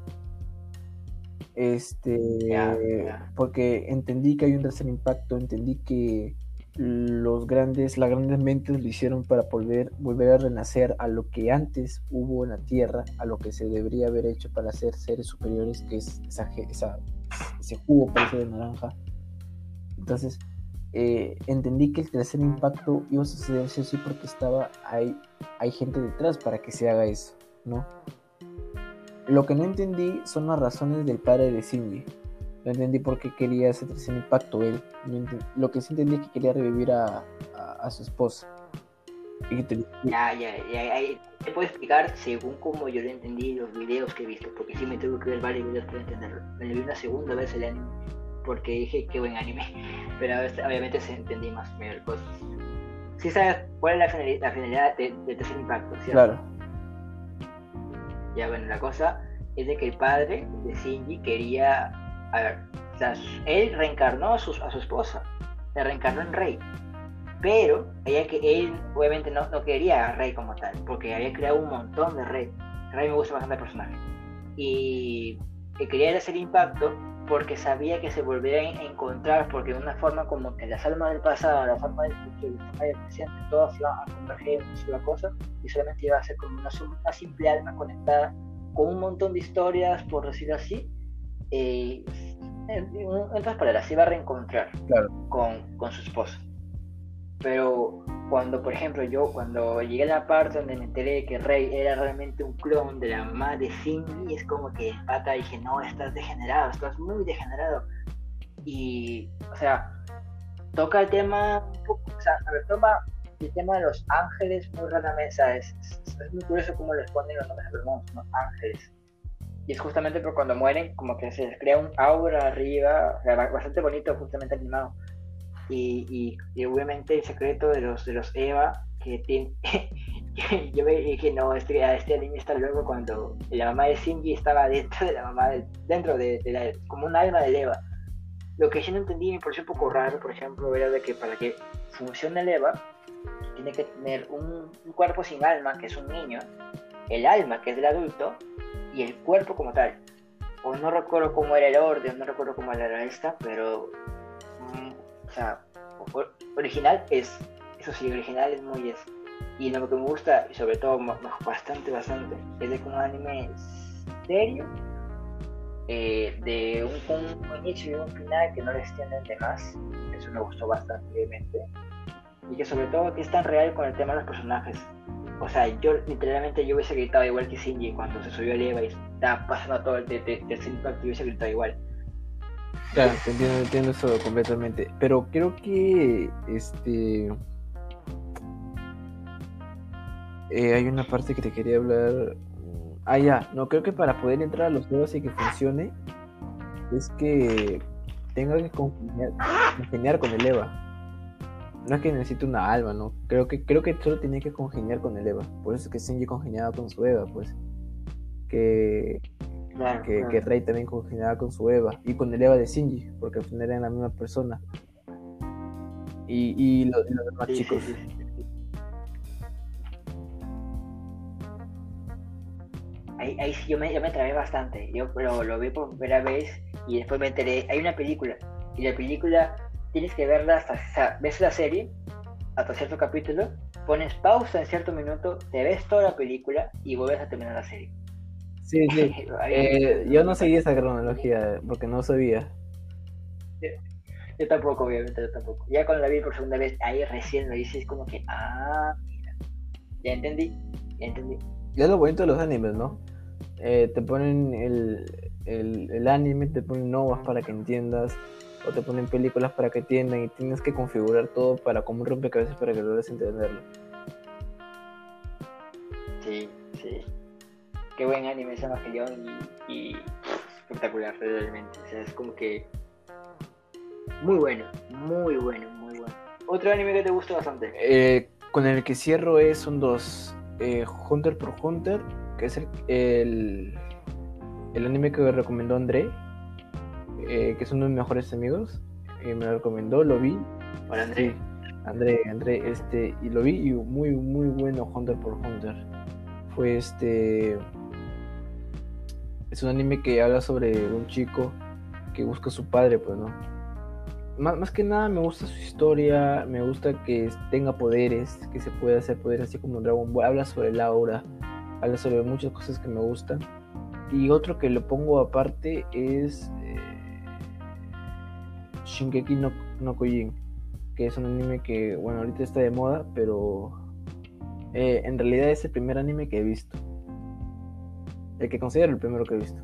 Este, porque entendí que hay un tercer impacto, entendí que los grandes, las grandes mentes lo hicieron para volver, volver a renacer a lo que antes hubo en la Tierra, a lo que se debería haber hecho para ser seres superiores, que es esa, ese jugo parece de naranja. Entonces, eh, entendí que el tercer impacto iba a suceder sí porque estaba hay, hay gente detrás para que se haga eso, ¿no? Lo que no entendí son las razones del padre de Shinji no entendí por qué quería ese tercer impacto él. lo que sí entendí es que quería revivir a, a, su esposa. Ya, ya, ya, te puedo explicar según como yo lo entendí los videos que he visto, porque sí me tuve que ver varios videos para entenderlo. Me vi una segunda vez el anime, porque dije qué buen anime, pero obviamente se entendí más mejor cosas. Sí sabes cuál es la finalidad, la finalidad de, de tercer impacto, ¿cierto? Claro. Ya bueno, la cosa es de que el padre de Shinji quería a ver, él reencarnó a su, a su esposa, se reencarnó en rey, pero ella que él obviamente no, no quería a rey como tal, porque había creado un montón de rey. Rey me gusta bastante el personaje. Y, quería hacer impacto porque sabía que se volverían a encontrar, porque de una forma como que las almas del pasado, las almas del futuro, las almas del presente, todas iban a converger en una sola cosa y solamente iba a ser como una, una simple alma conectada con un montón de historias, por decirlo así, eh, en, otras palabras, se iba a reencontrar con, con, su esposa. Pero cuando, por ejemplo, yo cuando llegué a la parte donde me enteré que Rey era realmente un clon de la mamá de Cindy, es como que pata dije, no, estás degenerado, estás muy degenerado. Y, o sea, toca el tema, o sea, a ver, toma el tema de los ángeles muy raramente, o sea, es, es, muy curioso cómo les ponen los nombres de los monstruos, ángeles y es justamente por cuando mueren, como que se les crea un aura arriba, bastante bonito, justamente animado. Y, y, obviamente el secreto de los, de los Eva, que tiene. yo me dije, no, este, este anime está luego cuando la mamá de Shinji estaba dentro de la mamá, dentro de, la, como un alma de Eva. Lo que yo no entendí me pareció un poco raro, por ejemplo, era de que para que funcione el Eva, tiene que tener un, un cuerpo sin alma, que es un niño, el alma, que es el adulto, y el cuerpo como tal. O no recuerdo cómo era el orden, no recuerdo cómo era esta, pero. Mm, o sea, original es. Eso sí, original es muy es. Y lo que me gusta, y sobre todo bastante, bastante, es de como un anime serio, eh, de un, un, inicio y un final que no le extienden de más. Eso me gustó bastante, obviamente. Y que sobre todo que es tan real con el tema de los personajes o sea, yo literalmente yo hubiese gritado igual que Shinji cuando se subió a Eva y estaba pasando todo el tercer impacto, yo hubiese gritado igual. Claro, te entiendo, entiendo eso completamente. Pero creo que este eh, hay una parte que te quería hablar. Ah, ya, no creo que para poder entrar a los juegos y que funcione es que tenga que congeniar, con el Eva. No es que necesite una alma, ¿no? Creo que, creo que solo tenía que congeniar con el Eva. Por eso es que Shinji congeniaba con su Eva, pues. Que, que, Rey también congeniaba con su Eva. Y con el Eva de Shinji, porque al final eran la misma persona. Y, y, los demás chicos. ahí, ahí sí yo me, yo me trabé bastante. Yo lo, lo vi por primera vez y después me enteré. Hay una película. Y la película tienes que verla hasta, o sea, ves la serie hasta cierto capítulo, pones pausa en cierto minuto, te ves toda la película y vuelves a terminar la serie. Sí, sí. Eh, yo no seguí esa cronología porque no sabía. Yo, tampoco, obviamente, yo tampoco. Ya cuando la vi por segunda vez, ahí recién lo hice, es como que, ah, mira, ya entendí, ya entendí. Ya lo bonito de los animes, ¿no? Eh, te ponen el, el, el anime, te ponen novas para que entiendas o te ponen películas para que entiendan y tienes que configurar todo para como un rompecabezas para que logres entenderlo. Sí, sí. Qué buen anime ese Evangelion y, y espectacular realmente. O sea, es como que muy bueno, muy bueno, muy bueno. ¿Otro anime que te gusta bastante? Eh, con el que cierro es, son dos. Eh, Hunter por Hunter, que es el, el, el anime que recomendó André, eh, que es uno de mis mejores amigos, y me lo recomendó, lo vi. Hola André. André, André, este, y lo vi y muy, muy bueno Hunter por Hunter. Fue este. Es un anime que habla sobre un chico que busca a su padre, pues, ¿no? Más, más que nada me gusta su historia, me gusta que tenga poderes, que se pueda hacer poderes así como Dragon Ball. Habla sobre la aura, habla sobre muchas cosas que me gustan. Y otro que lo pongo aparte es Shingeki no, no Kojin, que es un anime que, bueno, ahorita está de moda, pero eh, en realidad es el primer anime que he visto. El que considero el primero que he visto.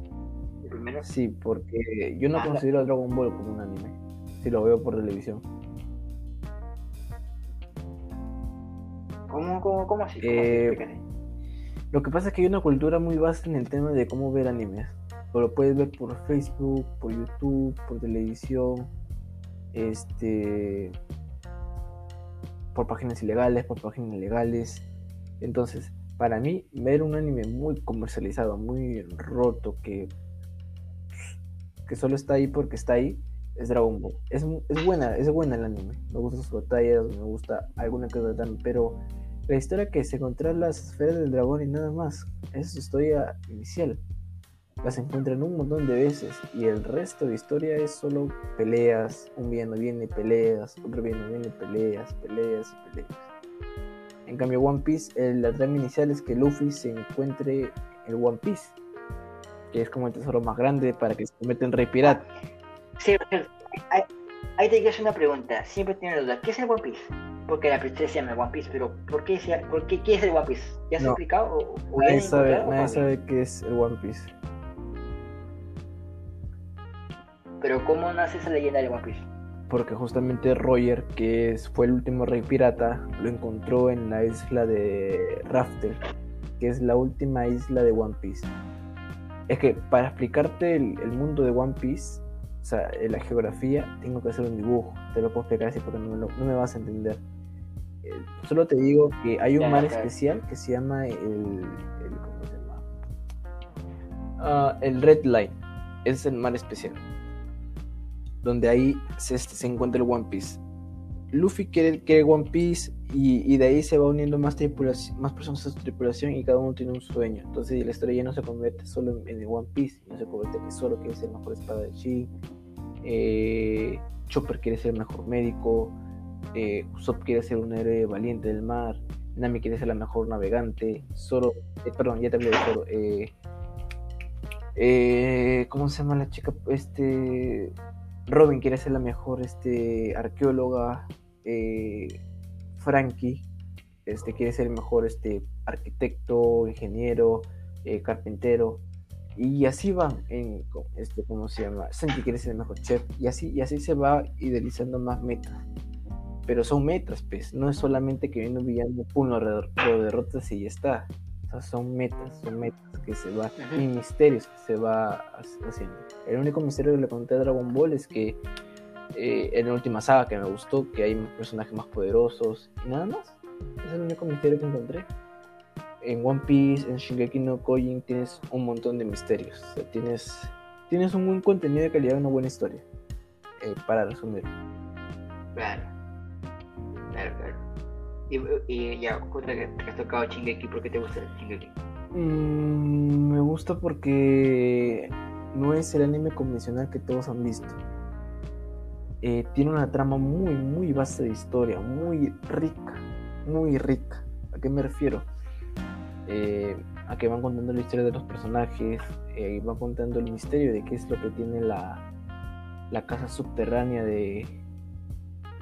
¿El primero? Sí, porque yo no ah, considero a Dragon Ball como un anime, si lo veo por televisión. ¿Cómo, cómo, cómo así? Eh, lo que pasa es que hay una cultura muy vasta en el tema de cómo ver animes. Lo puedes ver por Facebook, por YouTube, por televisión, este por páginas ilegales, por páginas legales. Entonces, para mí, ver un anime muy comercializado, muy roto, que, que solo está ahí porque está ahí, es Dragon Ball. Es, es buena, es buena el anime. Me gustan sus batallas, me gusta alguna que otra, pero la historia que se encuentra las esferas del dragón y nada más, es su historia inicial las encuentran un montón de veces y el resto de historia es solo peleas, un viene viene peleas, otro viene viene peleas, peleas y peleas. En cambio One Piece, la trama inicial es que Luffy se encuentre el One Piece, que es como el tesoro más grande para que se convierta en rey pirata. Sí, ahí te quiero hacer una pregunta, siempre tiene la duda, ¿qué es el One Piece? Porque la princesa se llama One Piece, pero ¿por qué, por qué, qué es el One Piece? ¿Ya se ha explicado? nadie sabe, nadie sabe qué es el One Piece. Pero ¿cómo nace esa leyenda de One Piece? Porque justamente Roger, que fue el último rey pirata, lo encontró en la isla de Raftel, que es la última isla de One Piece. Es que para explicarte el, mundo de One Piece, o sea, la geografía, tengo que hacer un dibujo. Te lo puedo explicar así porque no me, vas a entender. Eh, solo te digo que hay un mar especial que se llama el, ¿cómo se llama? Ah, el Red Line. Es el mar especial donde ahí se, se encuentra el One Piece. Luffy quiere, quiere One Piece y, de ahí se va uniendo más, más personas a su tripulación y cada uno tiene un sueño. Entonces la historia ya no se convierte solo en, One Piece, no se convierte que solo quiere ser el mejor espada de Chi. Eh, Chopper quiere ser el mejor médico. Eh, Usopp quiere ser un héroe valiente del mar. Nami quiere ser la mejor navegante. Zoro, eh, perdón, ya te hablé de Zoro. Eh, ¿Cómo se llama la chica? Este. Robin quiere ser la mejor este, arqueóloga, eh, Frankie este, quiere ser el mejor este, arquitecto, ingeniero, eh, carpintero, y así van en, este, ¿cómo se llama? Santi quiere ser el mejor chef, y así, y así se va idealizando más metas. Pero son metas, pues, no es solamente que viene un villano, pum, lo, derrotas y ya está. Son metas, son metas que se va, y misterios que se va haciendo. El único misterio que le conté a Dragon Ball es que eh, en la última saga que me gustó, que hay personajes más poderosos y nada más. es el único misterio que encontré. En One Piece, en Shingeki no Kyojin tienes un montón de misterios. tienes, tienes un buen contenido de calidad y una buena historia. Eh, para resumir. Claro. Claro, claro. Y, ya, cuenta que has tocado Shingeki, ¿por qué te gusta Shingeki? Mm, me gusta porque no es el anime convencional que todos han visto. Eh, tiene una trama muy, muy vasta de historia, muy rica, muy rica. ¿A qué me refiero? Eh, a que van contando la historia de los personajes, eh, y van contando el misterio de qué es lo que tiene la, la casa subterránea de,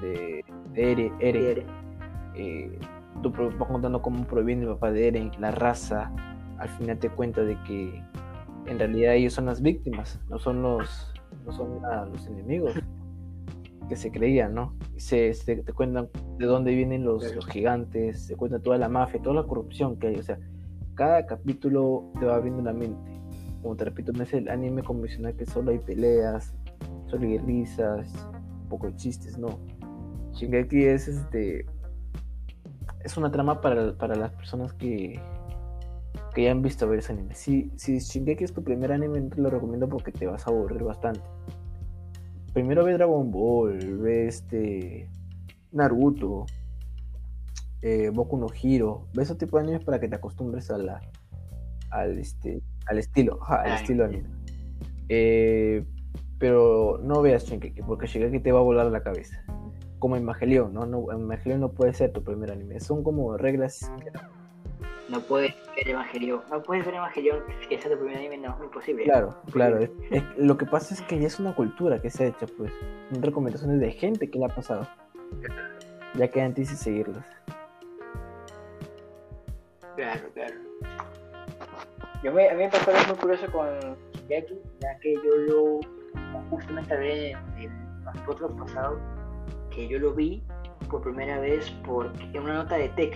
de, Ere. Ere. Tú vas contando cómo proviene el papá de Eren, la raza. Al final te cuenta de que en realidad ellos son las víctimas, no son los, no son los enemigos que se creían, ¿no? Se, te cuentan de dónde vienen los, los, gigantes, se cuenta toda la mafia, toda la corrupción que hay, o sea, cada capítulo te va abriendo la mente. Como te repito, no es el anime convencional que solo hay peleas, solo hay risas, un poco de chistes, no. Shingeki es este es una trama para, para las personas que, que ya han visto ver ese anime. Si, si Shingeki es tu primer anime, no te lo recomiendo porque te vas a aburrir bastante primero ve Dragon Ball, ve este Naruto, eh, Boku no Hiro, ve ese tipo de animes para que te acostumbres a la, al, este, al estilo, al estilo anime. Eh, pero no veas Shingeki, porque Shingeki te va a volar la cabeza. Como Evangelion, ¿no? no Evangelion no puede ser tu primer anime. Son como reglas no puedes ver Evangelion, no puedes ver Evangelion que sea tu primer anime, no, es imposible. Claro, claro. lo que pasa es que ya es una cultura que se ha hecho, pues. Son recomendaciones de gente que le ha pasado. Ya queda en ti si seguirlas. Claro, claro. Yo me, a mí me pasó algo muy curioso con Shingeki, ya que yo lo justamente hablé en los otros pasados, que yo lo vi por primera vez porque en una nota de Tech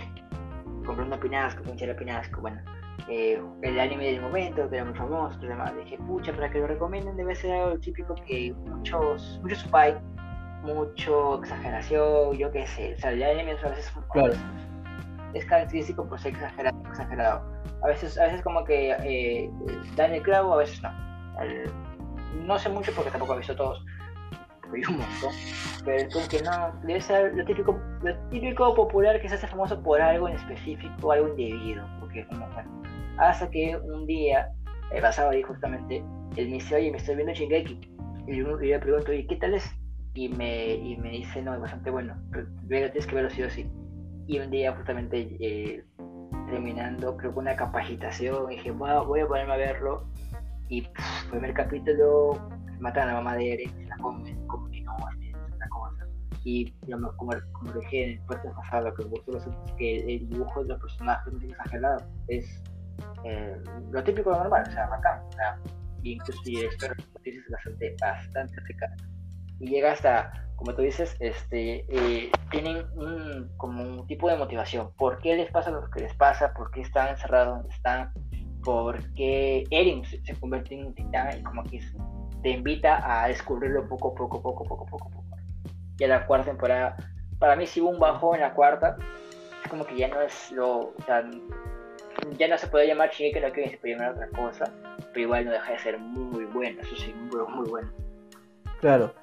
comprando Pinasco, Pinchera Pinasco, bueno, eh, el anime del momento, que era muy famoso, y demás. Dije, pucha, para que lo recomienden debe ser algo típico que muchos, muchos spy, mucho exageración, yo qué sé, o sea, el anime a veces es característico por ser exagerado, exagerado. A veces, a veces como que eh, dan el clavo, a veces no. no sé mucho porque tampoco he visto todos, un montón. Pero es que no, debe ser lo típico, lo típico popular que se hace famoso por algo en específico, algo indebido. Porque, como, bueno, hasta que un día, el pasado ahí justamente, él me dice, oye, me estoy viendo Shingeki. Y yo, le pregunto, ¿y qué tal es? Y me, y me dice, no, es bastante bueno, pero tienes que verlo sí o sí. Y un día, justamente, eh, terminando, creo que una capacitación, dije, wow, voy a ponerme a verlo. Y pff, primer capítulo, matan a la mamá de Eren, se la comen, como que no, es una cosa. Y digamos, como, como dije en el puesto pasado, que es que el dibujo de los personajes no es exagerado, es eh, lo típico lo normal, o sea, bacán. O sea, y incluso si espero que es bastante, bastante rica. Y llega hasta, como tú dices, este, eh, tienen un, como un tipo de motivación. ¿Por qué les pasa lo que les pasa? ¿Por qué están encerrados donde están? ¿Por qué Eren se, se convierte en un titán y como que te invita a descubrirlo poco, poco, poco, poco, poco, poco. Ya la cuarta temporada, para mí sí hubo un bajo en la cuarta, es como que ya no es lo, ya no se puede llamar Shingeki no Kyojin, se puede llamar otra cosa, pero igual no deja de ser muy bueno, eso sí, muy, muy bueno. Claro,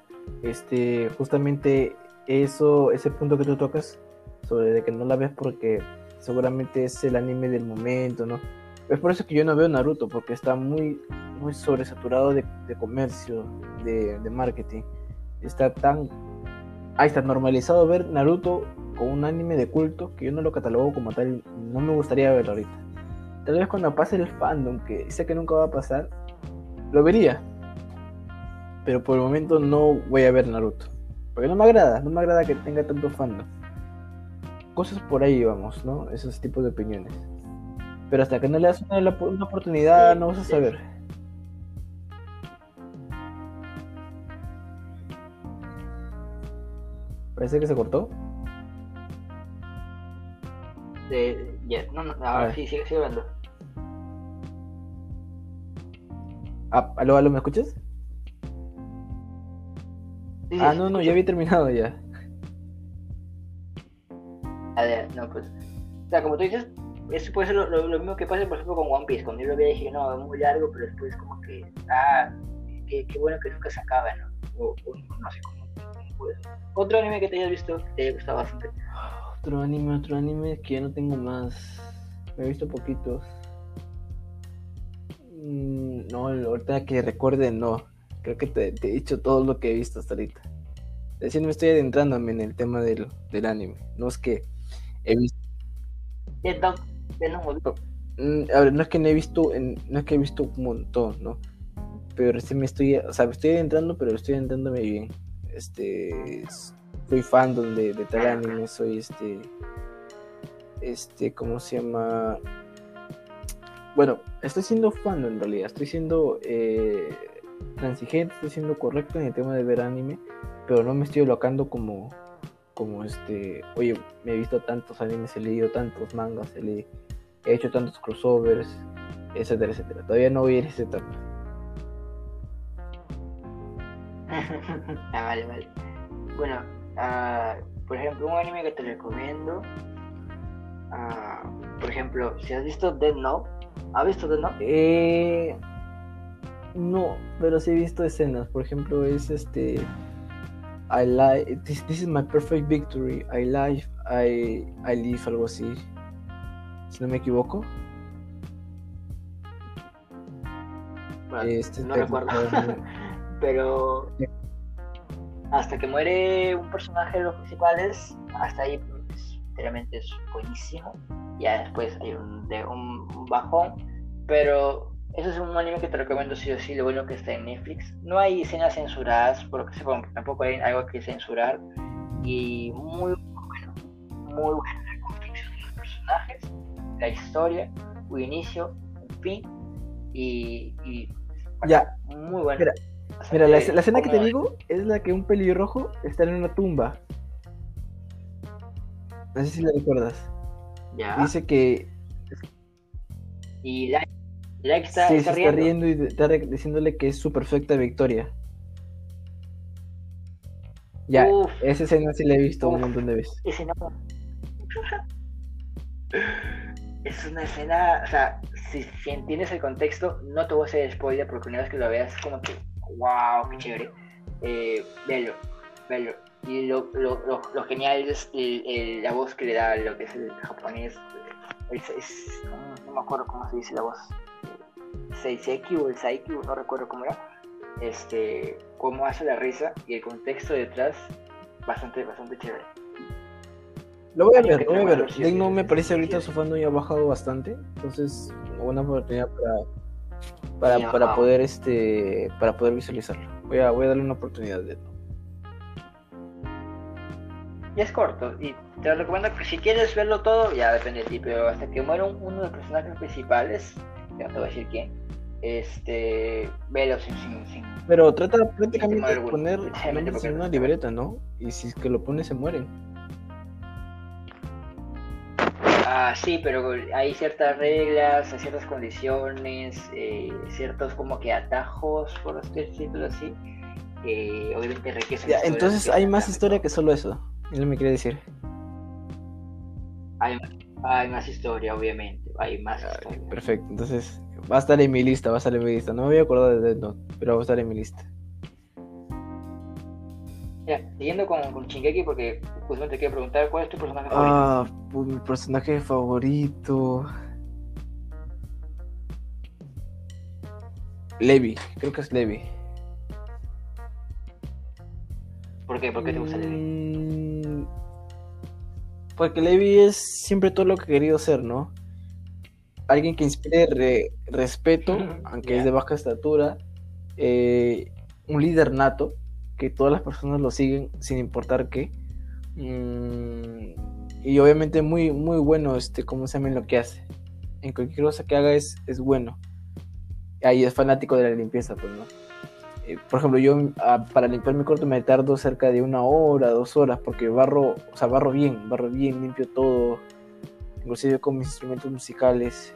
este, justamente eso, ese punto que tú tocas, sobre de que no la ves porque seguramente es el anime del momento, ¿no? Es por eso que yo no veo Naruto, porque está muy, muy sobresaturado de, de comercio, de, marketing. Está tan. Ahí está normalizado ver Naruto con un anime de culto que yo no lo catalogo como tal. No me gustaría verlo ahorita. Tal vez cuando pase el fandom, que sé que nunca va a pasar, lo vería. Pero por el momento no voy a ver Naruto. Porque no me agrada, no me agrada que tenga tanto fandom. Cosas por ahí vamos, ¿no? Esos tipos de opiniones. Pero hasta que no le das una, una oportunidad, no vas a saber. Parece que se cortó. Ya, no, no, ahora sí, sigue, sigue hablando. Ah, ¿Aló, aló, me escuchas? ah, no, no, ya había terminado ya. A ver, no, pues. O sea, como tú dices, eso puede ser lo, mismo que pasa, por ejemplo, con One Piece. Cuando yo lo vi dije, no, es muy largo, pero después, como que, ah, qué, bueno que nunca se acaba, ¿no? O, no sé cómo. Otro anime que te hayas visto que te haya gustado bastante. Otro anime, otro anime que ya no tengo más. Me he visto poquitos. Mm, no, ahorita que recuerde, no. Creo que te, he dicho todo lo que he visto hasta ahorita. Recién me estoy adentrándome en el tema del, del anime. No es que he visto. Mm, a ver, no es que no he visto, no es que he visto un montón, ¿no? Pero recién me estoy, o sea, me estoy adentrando, pero estoy adentrándome bien. Este, soy fan de, de tal anime, soy este, este, ¿cómo se llama? Bueno, estoy siendo fan en realidad, estoy siendo eh, transigente, estoy siendo correcto en el tema de ver anime, pero no me estoy locando como, como este, oye, me he visto tantos animes, he leído tantos mangas, he, he hecho tantos crossovers, etcétera, etcétera. Todavía no voy a ir a esa etapa. ah, vale, vale. Bueno, uh, por ejemplo, un anime que te recomiendo, uh, por ejemplo, si has visto Dead Note, ¿has visto Dead Note? Eh, no, pero sí he visto escenas. Por ejemplo, es este. I like. This, is my perfect victory. I live. I, I live, algo así. Si no me equivoco. este, no recuerdo. pero. Hasta que muere un personaje de los principales, hasta ahí pues, realmente es buenísimo. Ya después hay un, un bajón. Pero eso es un anime que te recomiendo sí o sí, lo bueno que está en Netflix. No hay escenas censuradas, por lo que sepa, tampoco hay algo que censurar. Y muy bueno, muy buena la construcción de los personajes, la historia, un inicio, un fin. Y, ya, muy bueno. Mira, la, escena que te digo es la que un pelirrojo está en una tumba. No sé si la recuerdas. Ya. Dice que. Y la Like está, sí, está, riendo. y está diciéndole que es su perfecta victoria. Ya, esa escena sí la he visto un montón de veces. Es una escena, o sea, si, entiendes el contexto, no te voy a hacer spoiler porque una vez que lo veas es como que, wow, qué chévere. Eh, velo, velo. Y lo, lo, lo, genial es la voz que le da lo que es el japonés. no me acuerdo cómo se dice la voz Seiseki o el Saiki, no recuerdo cómo era, este, cómo hace la risa y el contexto detrás, bastante, bastante chévere. Lo voy a ver, lo voy a ver. no me parece ahorita su fandom ya ha bajado bastante, entonces una buena oportunidad para para, para poder este para poder visualizarlo. Voy a voy a darle una oportunidad de Y es corto, y te recomiendo que si quieres verlo todo, ya depende de ti, pero hasta que muera uno de los personajes principales, ya no te voy a decir quién, este, velo sin, sin, Pero trata prácticamente de poner en una libreta, ¿no? Y si es que lo pone se mueren. Ah, sí, pero hay ciertas reglas, hay ciertas condiciones, eh, ciertos como que atajos, por decirlo así, que obviamente enriquecen. entonces hay más historia que solo eso, es lo que me quiere decir. Hay, hay más historia, obviamente, hay más historia. Perfecto, entonces Va a estar en mi lista, va a estar en mi lista. No me voy a acordar de Death Note, pero va a estar en mi lista. Ya, siguiendo con, con Shingeki, porque justamente quiero preguntar, ¿cuál es tu personaje favorito? Ah, mi personaje favorito. Levi, creo que es Levi. ¿Por qué? ¿Por qué te gusta Levi? Mm, porque Levi es siempre todo lo que he querido ser, ¿no? alguien que inspire respeto, aunque es de baja estatura, eh, un líder nato, que todas las personas lo siguen sin importar qué. Mm, y obviamente muy, muy bueno, este, como se llama lo que hace. En cualquier cosa que haga es, es bueno. Ahí es fanático de la limpieza, pues, ¿no? Eh, por ejemplo, yo ah, para limpiar mi corto me tardo cerca de una hora, dos horas, porque barro, o sea, barro bien, barro bien, limpio todo, inclusive con mis instrumentos musicales.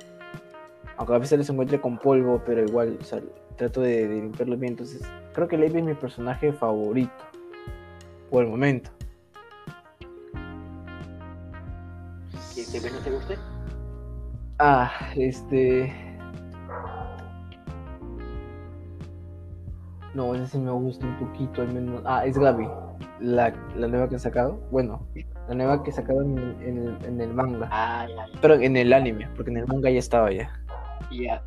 Aunque a veces les encuentre con polvo, pero igual trato de, limpiarlo bien. Entonces, creo que Levi es mi personaje favorito. por el momento. ¿Y este no te guste? Ah, este. No, ese sí me gusta un poquito, al menos. Ah, es Gaby, la, la nueva que han sacado. Bueno, la nueva que sacaron en, el, en el manga. Ah, ya, Pero en el anime, porque en el manga ya estaba ya. Ya.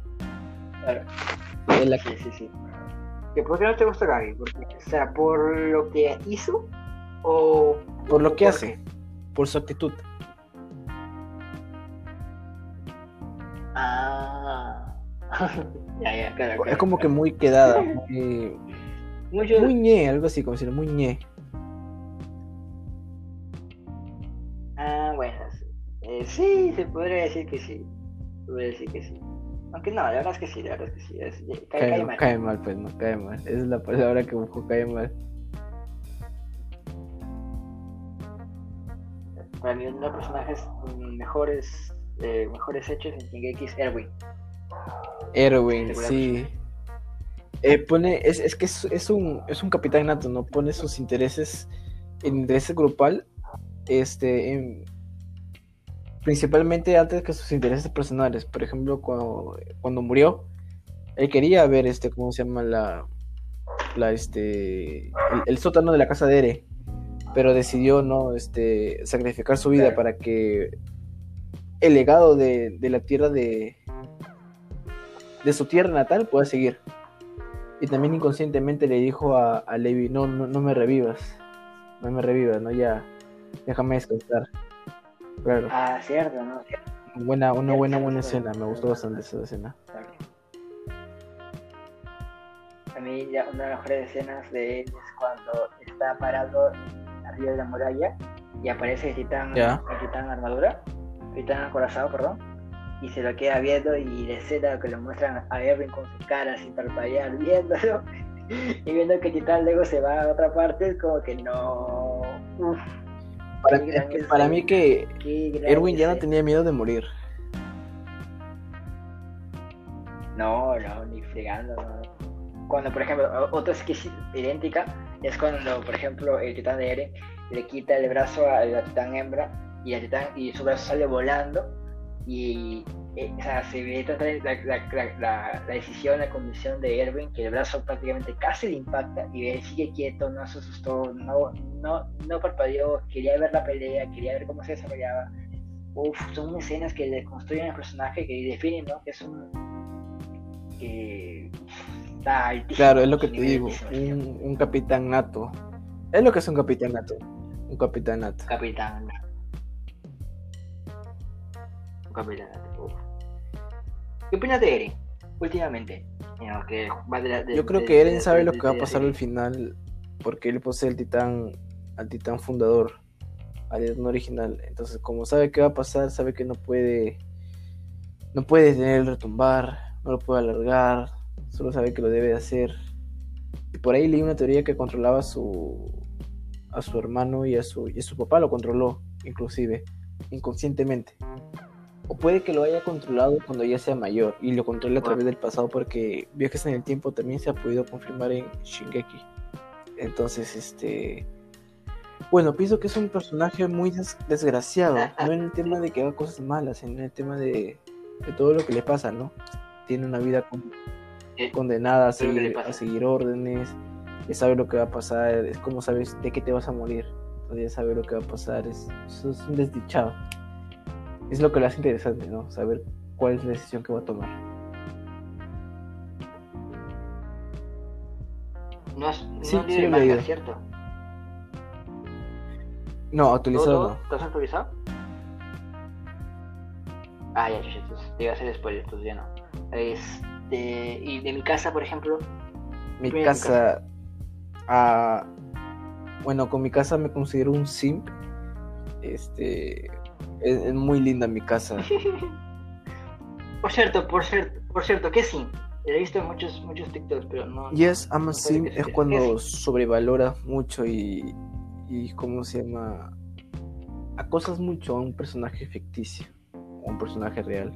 Claro. Es la Sí, sí, sí. ¿Que ¿Por qué no te gusta Gaby? Porque, o sea, ¿por lo que hizo? ¿O Por lo que ¿Por hace, por su actitud. Ah. ya, ya, claro. Es claro, como que muy quedada, muy, Mucho... muy ñe, algo así, como decirlo, muy ñe. Ah, bueno. sí. Eh, sí, se podría decir que sí. Se podría decir que sí. Aunque no, la verdad es que sí, la verdad es que sí. Es, cae, Cae, cae mal. cae mal, pues, no, cae mal. Esa es la palabra que busco, cae mal. Para mí, uno de los personajes mejores, eh, mejores hechos en Shingeki es Erwin. Erwin, sí. Eh, pone, es, es que es, es un, es un capitán nato, ¿no? Pone sus intereses, el interés grupal, este, en- principalmente antes que sus intereses personales. Por ejemplo, cuando, cuando murió, él quería ver, este, ¿cómo se llama? La, la, este, el, el sótano de la casa de Ere, pero decidió, ¿no? Este, sacrificar su vida Claro. para que el legado de, de la tierra de, de su tierra natal pueda seguir. Y también inconscientemente le dijo a, a Levi, no, no, no me revivas, no me revivas, no ya, déjame descansar. Claro, Ah, cierto, ¿no? Cierto. buena, una cierto, buena, cierto, buena escena, me gustó bastante esa escena. A mí ya una de las mejores escenas de él es cuando está parado arriba de la muralla y aparece el titán, el titán armadura, el titán acorazado, perdón, y se lo queda viendo y la escena que lo muestran a Erwin con su cara sin parpadear viéndolo y viendo que el titán luego se va a otra parte es como que no Uf, Para, es que para mí que Erwin ya no tenía miedo de morir. No, no, ni fregando, no. Cuando, por ejemplo, otra es que es idéntica, es cuando, por ejemplo, el titán de Eren le quita el brazo a la titán hembra y, la titán, y su brazo sale volando y, eh, o sea, se ve la, la, la, la- decisión, la condición de Erwin, que el brazo prácticamente casi le impacta y él sigue quieto, no se asustó, no, no, no parpadeó, quería ver la pelea, quería ver cómo se desarrollaba. Uf, son escenas que le construyen al personaje que definen, ¿no? Que es un que está altísimo. Claro, es lo que te digo, un, un capitán nato. Es lo que es un capitán nato, un capitán nato. Capitán. Uf. ¿Qué opinas de Eren? Últimamente. Mira, que va de la- de- Yo creo de- que Eren sabe lo que va a pasar al final, porque él posee el titán, al titán fundador, al titán original. Entonces, como sabe qué va a pasar, sabe que no puede, no puede tener el retumbar, no lo puede alargar, solo sabe que lo debe de hacer. Y por ahí leí una teoría que controlaba a su, a su hermano y a su, y a su papá lo controló, inclusive, inconscientemente. O puede que lo haya controlado cuando ya sea mayor y lo controle a través del pasado porque viajes en el tiempo también se ha podido confirmar en Shingeki. Entonces, este... Bueno, pienso que es un personaje muy des- desgraciado, no en el tema de que haga cosas malas, sino en el tema de, de todo lo que le pasa, ¿no? Tiene una vida con- Eh, condenada a ¿qué es lo que le seguir, a seguir órdenes, ya sabe lo que va a pasar, es como sabes de qué te vas a morir, entonces ya sabe lo que va a pasar, es, es un desdichado. Es lo que lo hace interesante, ¿no? Saber cuál es la decisión que va a tomar. No es no Sí, sí. ¿cierto? No, ¿Todo, actualizado no. ¿Te has actualizado? Ah, ya, chucha, entonces te iba a hacer spoiler, entonces ya no. Este, y de mi casa, por ejemplo, Mi casa. ah, bueno, con mi casa me considero un simp. Este. Es, es muy linda mi casa. Por cierto, por cierto, por cierto, ¿qué sí? He visto muchos, muchos TikToks, pero no. Yes, I'm a no se es cuando ¿Qué sobrevalora mucho y. y ¿Cómo se llama? Acosas mucho a un personaje ficticio. O un personaje real.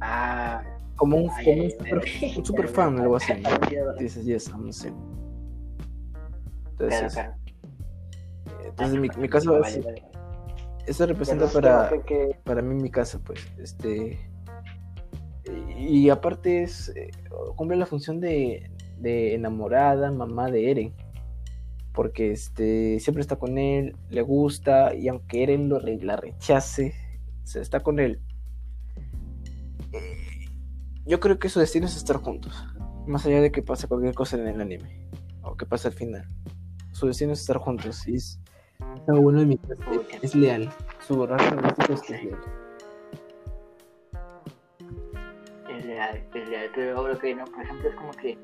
Ah, Como un, Ay, como un super, ay. un super fan, algo así. ¿no? Dices, yes, I'm a simp. Entonces, entonces mi, mi, caso es, eso representa para, para mí mi casa, pues, este, y aparte es, eh, cumple la función de, de enamorada, mamá de Eren, porque este, siempre está con él, le gusta, y aunque Eren lo, la rechace, se está con él. Eh, yo creo que su destino es estar juntos, más allá de que pase cualquier cosa en el anime, o que pase al final. Su destino es estar juntos, y es, bueno de mi es leal. Su raza es que es leal. Es leal, es leal, pero lo que no, por ejemplo, es como que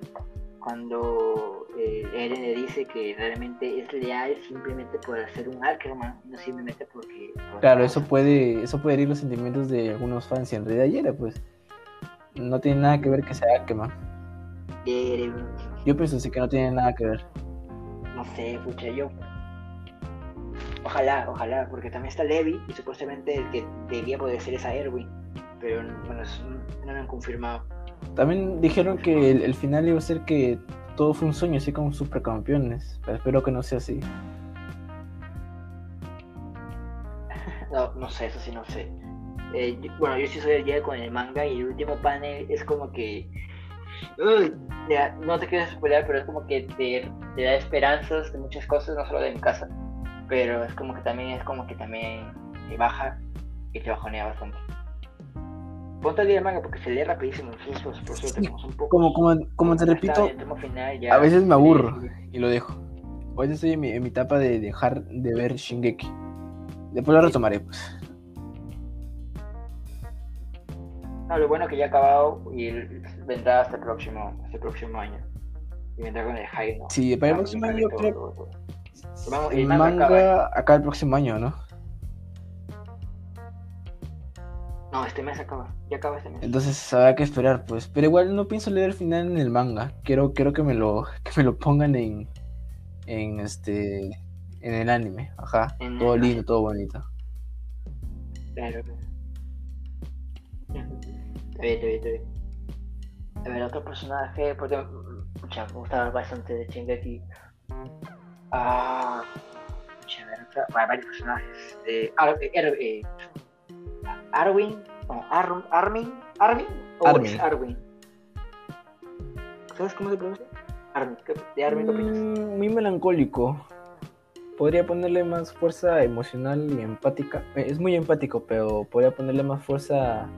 cuando eh, Eren le dice que realmente es leal simplemente por hacer un Ackerman, no simplemente porque... claro, eso puede, eso puede herir los sentimientos de algunos fans y en realidad ayer pues no tiene nada que ver que sea Ackerman. Yo pienso sí que no tiene nada que ver. No sé, pucha, yo... Ojalá, ojalá, porque también está Levi y supuestamente el que debía poder ser esa Erwin, pero bueno, no me han confirmado. También dijeron que el, final iba a ser que todo fue un sueño, así como supercampeones. Pero espero que no sea así. No, no sé, eso sí no sé. Eh, bueno, yo sí soy el día con el manga y el último panel es como que. no te quiero spoiler, pero es como que te, te, da esperanzas de muchas cosas, no solo de mi casa. Pero es como que también es como que también te baja y te bajonea bastante. Ponte el día de manga porque se lee rapidísimo. Eso, por suerte, un poco, como, como, como te repito, a veces me aburro y lo dejo. Hoy estoy en mi, en mi etapa de dejar de ver Shingeki. Después lo retomaré, pues. No, lo bueno es que ya ha acabado y vendrá hasta el próximo, hasta el próximo año. Y vendrá con el high, ¿no? Sí, para el próximo año creo. El manga acá el próximo año, ¿no? No, este mes acaba. Ya acaba este mes. Entonces habrá que esperar, pues. Pero igual no pienso leer el final en el manga. Quiero, quiero que me lo, que me lo pongan en, en este, en el anime. Ajá. todo lindo, todo bonito. Claro. Está bien, está bien, está bien. A ver, otro personaje, porque mucha, me gustaba bastante de Shingeki. Ah, a ver, varios personajes. Eh, eh, eh Arwin, no, Armin, Armin o Armin. Arwin. ¿Sabes cómo se pronuncia? Armin, de Armin, ¿qué opinas? Mm, muy melancólico. Podría ponerle más fuerza emocional y empática. Es muy empático, pero podría ponerle más fuerza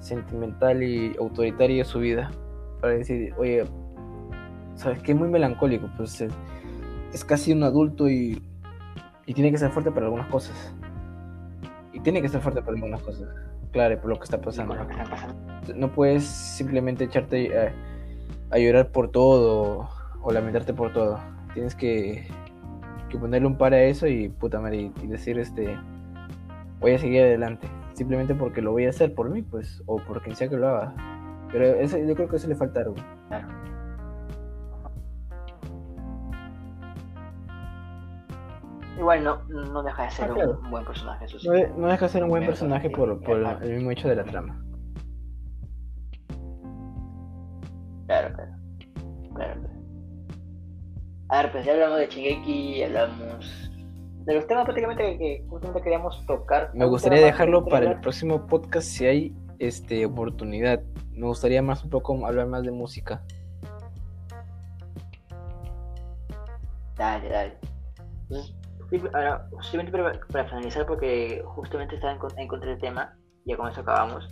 sentimental y autoritaria a su vida. Para decir, oye, ¿sabes qué? Muy melancólico. Pues es, casi un adulto y, y tiene que ser fuerte para algunas cosas. Y tiene que ser fuerte por algunas cosas. Claro, por lo que está pasando. No puedes simplemente echarte a, llorar por todo o lamentarte por todo. Tienes que, que ponerle un par a eso y puta madre y decir este voy a seguir adelante. Simplemente porque lo voy a hacer por mí, pues, o por quien sea que lo haga. Pero eso, yo creo que eso le falta algo. Claro. Igual no, no deja de ser ah, un buen personaje. Eso no, deja de ser un buen personaje por, por el mismo hecho de la trama. Claro, claro. Claro, A ver, pues ya hablamos de Shingeki, hablamos de los temas prácticamente que, justamente queríamos tocar. Me gustaría dejarlo para el próximo podcast si hay este oportunidad. Me gustaría más un poco hablar más de música. Dale, dale. Entonces, ahora, simplemente para, finalizar, porque justamente estaba en, contra del tema, ya con eso acabamos.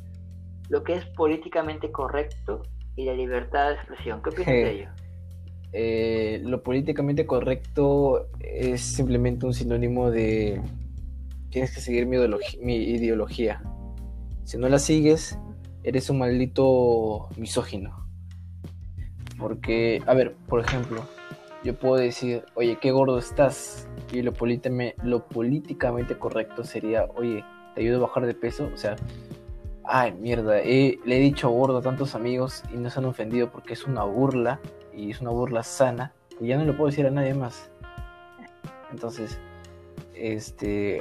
Lo que es políticamente correcto y la libertad de expresión. ¿Qué opinas de ello? Eh, lo políticamente correcto es simplemente un sinónimo de tienes que seguir mi, mi ideología. Si no la sigues, eres un maldito misógino. Porque, a ver, por ejemplo, yo puedo decir, oye, qué gordo estás. Y lo, lo políticamente correcto sería, oye, te ayudo a bajar de peso. O sea, ay, mierda, le he dicho gordo a tantos amigos y no se han ofendido porque es una burla y es una burla sana. Y ya no lo puedo decir a nadie más. Entonces, este,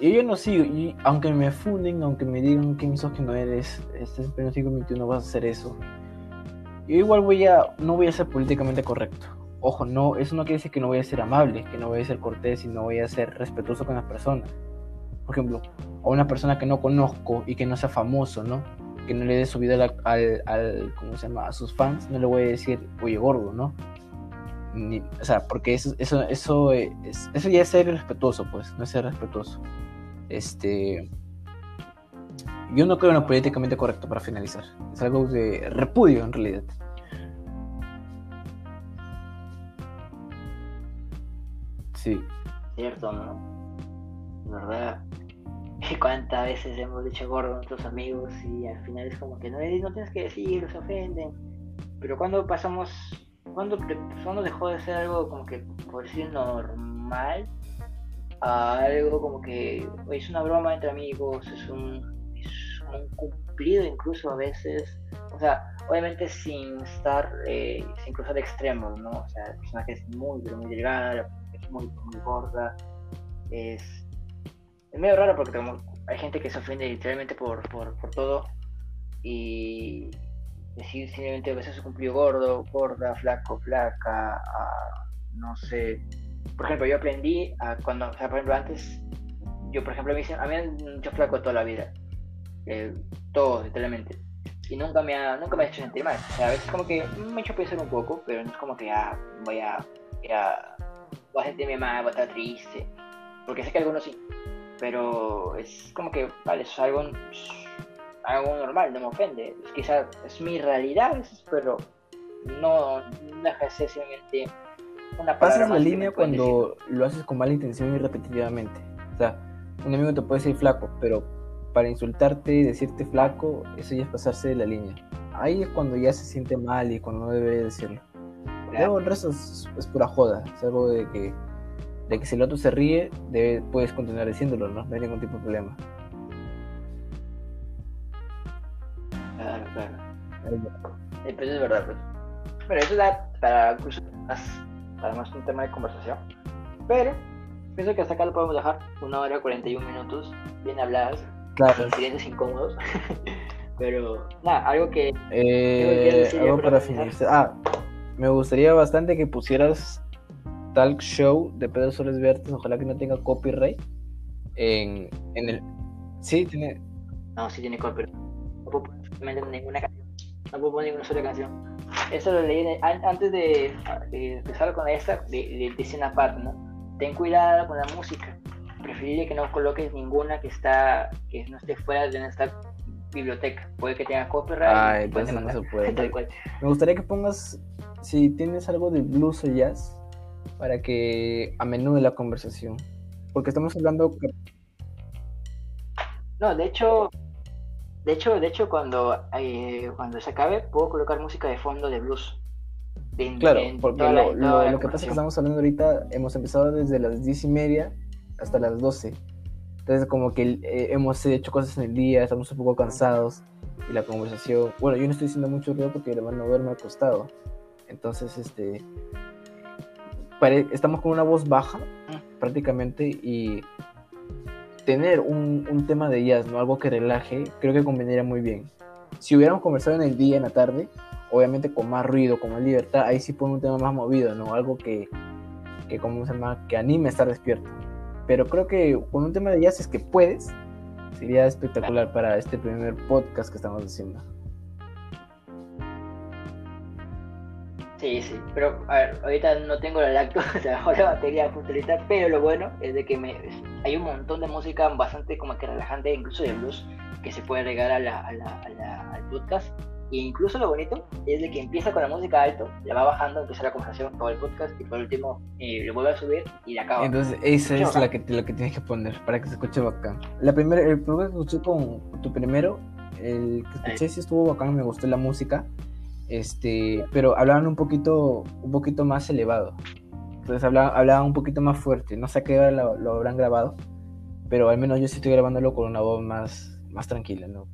yo no sigo, y aunque me funden, aunque me digan que no eres, este es siglo XXI vas a hacer eso. Yo igual voy a, no voy a ser políticamente correcto ojo, no, eso no quiere decir que no voy a ser amable, que no voy a ser cortés y no voy a ser respetuoso con las personas. Por ejemplo, a una persona que no conozco y que no sea famoso, ¿no? Que no le dé su vida al, al, ¿cómo se llama? A sus fans, no le voy a decir, oye, gordo, ¿no? o sea, porque eso, eso, eso, es, eso ya es ser respetuoso, pues, no es ser respetuoso. Este, yo no creo en lo políticamente correcto para finalizar. Es algo de repudio en realidad. Sí. Cierto, ¿no? ¿Verdad? ¿Cuántas veces hemos dicho gordo a nuestros amigos y al final es como que no, no tienes que decir, se ofenden? Pero cuando pasamos, cuando, cuando dejó de ser algo como que, por decir, normal, a algo como que es una broma entre amigos, es un, es un cumplido incluso a veces, o sea, obviamente sin estar, eh, sin cruzar extremos, ¿no? O sea, el personaje es muy, muy delgada, muy, muy gorda, es, es medio raro porque hay gente que se ofende literalmente por, por, por todo y decir simplemente a veces se cumplió gordo, gorda, flaco, flaca, no sé, por ejemplo, yo aprendí a cuando, o sea, por ejemplo, antes, yo, por ejemplo, me dicen, a mí me han hecho flaco toda la vida, eh, todo, literalmente, y nunca me ha, nunca me ha hecho sentir mal, o sea, a veces como que me ha hecho pensar un poco, pero no es como que, ah, voy a, voy a, voy a sentirme mal, voy a estar triste, porque sé que algunos sí, pero es como que, vale, eso es algo, algo normal, no me ofende, es, quizás es mi realidad, pero no, no deja de ser simplemente Pasas la línea cuando lo haces con mala intención y repetitivamente. O sea, un amigo te puede decir flaco, pero para insultarte y decirte flaco, eso ya es pasarse de la línea. Ahí es cuando ya se siente mal y cuando no debe decirlo. Luego el resto es, pura joda. Es algo de que, de que si el otro se ríe, puedes continuar diciéndolo, ¿no? No hay ningún tipo de problema. Claro, claro. Pues es verdad, pues. Pero eso da para incluso además un tema de conversación. Pero pienso que hasta acá lo podemos dejar, una hora 41 minutos, bien habladas, claro. incidentes incómodos. Pero nada, algo que... Eh, algo para finalizar. Ah, me gustaría bastante que pusieras Talk Show de Pedro Soles Vertes, ojalá que no tenga copyright. En, en el... Sí, tiene... No, sí tiene copyright. No puedo poner ninguna canción. No puedo poner ninguna sola canción eso lo leí antes de, empezar con esta, le dice una parte, ¿no? Ten cuidado con la música. Preferible que no coloques ninguna que está que no esté fuera de nuestra biblioteca. Puede que tenga copyright. Ah, entonces no se puede. Me gustaría que pongas, si tienes algo de blues o jazz, para que a menudo la conversación. Porque estamos hablando... No, de hecho, de hecho, de hecho cuando, eh, cuando se acabe, puedo colocar música de fondo de blues. claro, porque lo, que pasa es que estamos hablando ahorita, hemos empezado desde las diez y media hasta las 12. Entonces, como que eh, hemos hecho cosas en el día, estamos un poco cansados. Y la conversación. Bueno, yo no estoy diciendo mucho ruido porque el hermano duerme acostado. Entonces, este. estamos con una voz baja, mm. prácticamente, y tener un, tema de jazz, ¿no? Algo que relaje, creo que convendría muy bien. Si hubiéramos conversado en el día, en la tarde, obviamente con más ruido, con más libertad, ahí sí pone un tema más movido, ¿no? Algo que, que ¿cómo se llama? Que anime a estar despierto. Pero creo que con un tema de jazz es que puedes, sería espectacular para este primer podcast que estamos haciendo. Sí, sí, pero a ver, ahorita no tengo la lacto, o sea, la batería funcionalista, pero lo bueno es de que me, hay un montón de música bastante como que relajante, incluso de blues, que se puede regar a la, a la, al podcast. E incluso lo bonito es de que empieza con la música alto, la va bajando, empieza la conversación, todo el podcast y por último eh, lo vuelve a subir y la acaba. Entonces esa es la que, lo que tienes que poner para que se escuche bacán. La primera, el primero que escuché con tu primero, el que escuché sí estuvo bacán, me gustó la música este, pero hablaban un poquito, un poquito más elevado. Entonces hablaban, un poquito más fuerte. No sé a qué hora lo, habrán grabado, pero al menos yo sí estoy grabándolo con una voz más, más tranquila, ¿no?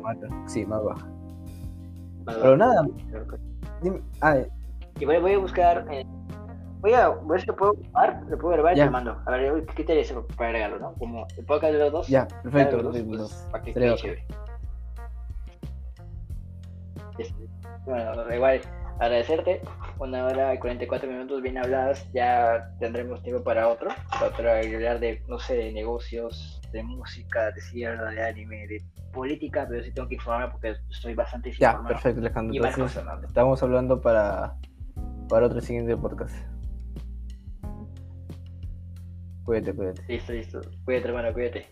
más, sí, más baja. Pero nada. Dime, ah, y voy, a buscar. Eh, voy a ver si lo puedo grabar, lo puedo grabar y te mando. A ver, ¿qué te dice para agregarlo, no? Como el podcast de los dos. Ya, perfecto. Los dos, pues, para que bueno, igual, agradecerte. Una hora y 44 minutos bien habladas. Ya tendremos tiempo para otro. Para hablar de, no sé, de negocios, de música, de cierre, de anime, de política. Pero sí tengo que informarme porque estoy bastante Ya, perfecto, Alejandro. Entonces, estamos hablando para, para otro siguiente podcast. Cuídate, cuídate. Listo, listo. Cuídate, hermano, cuídate.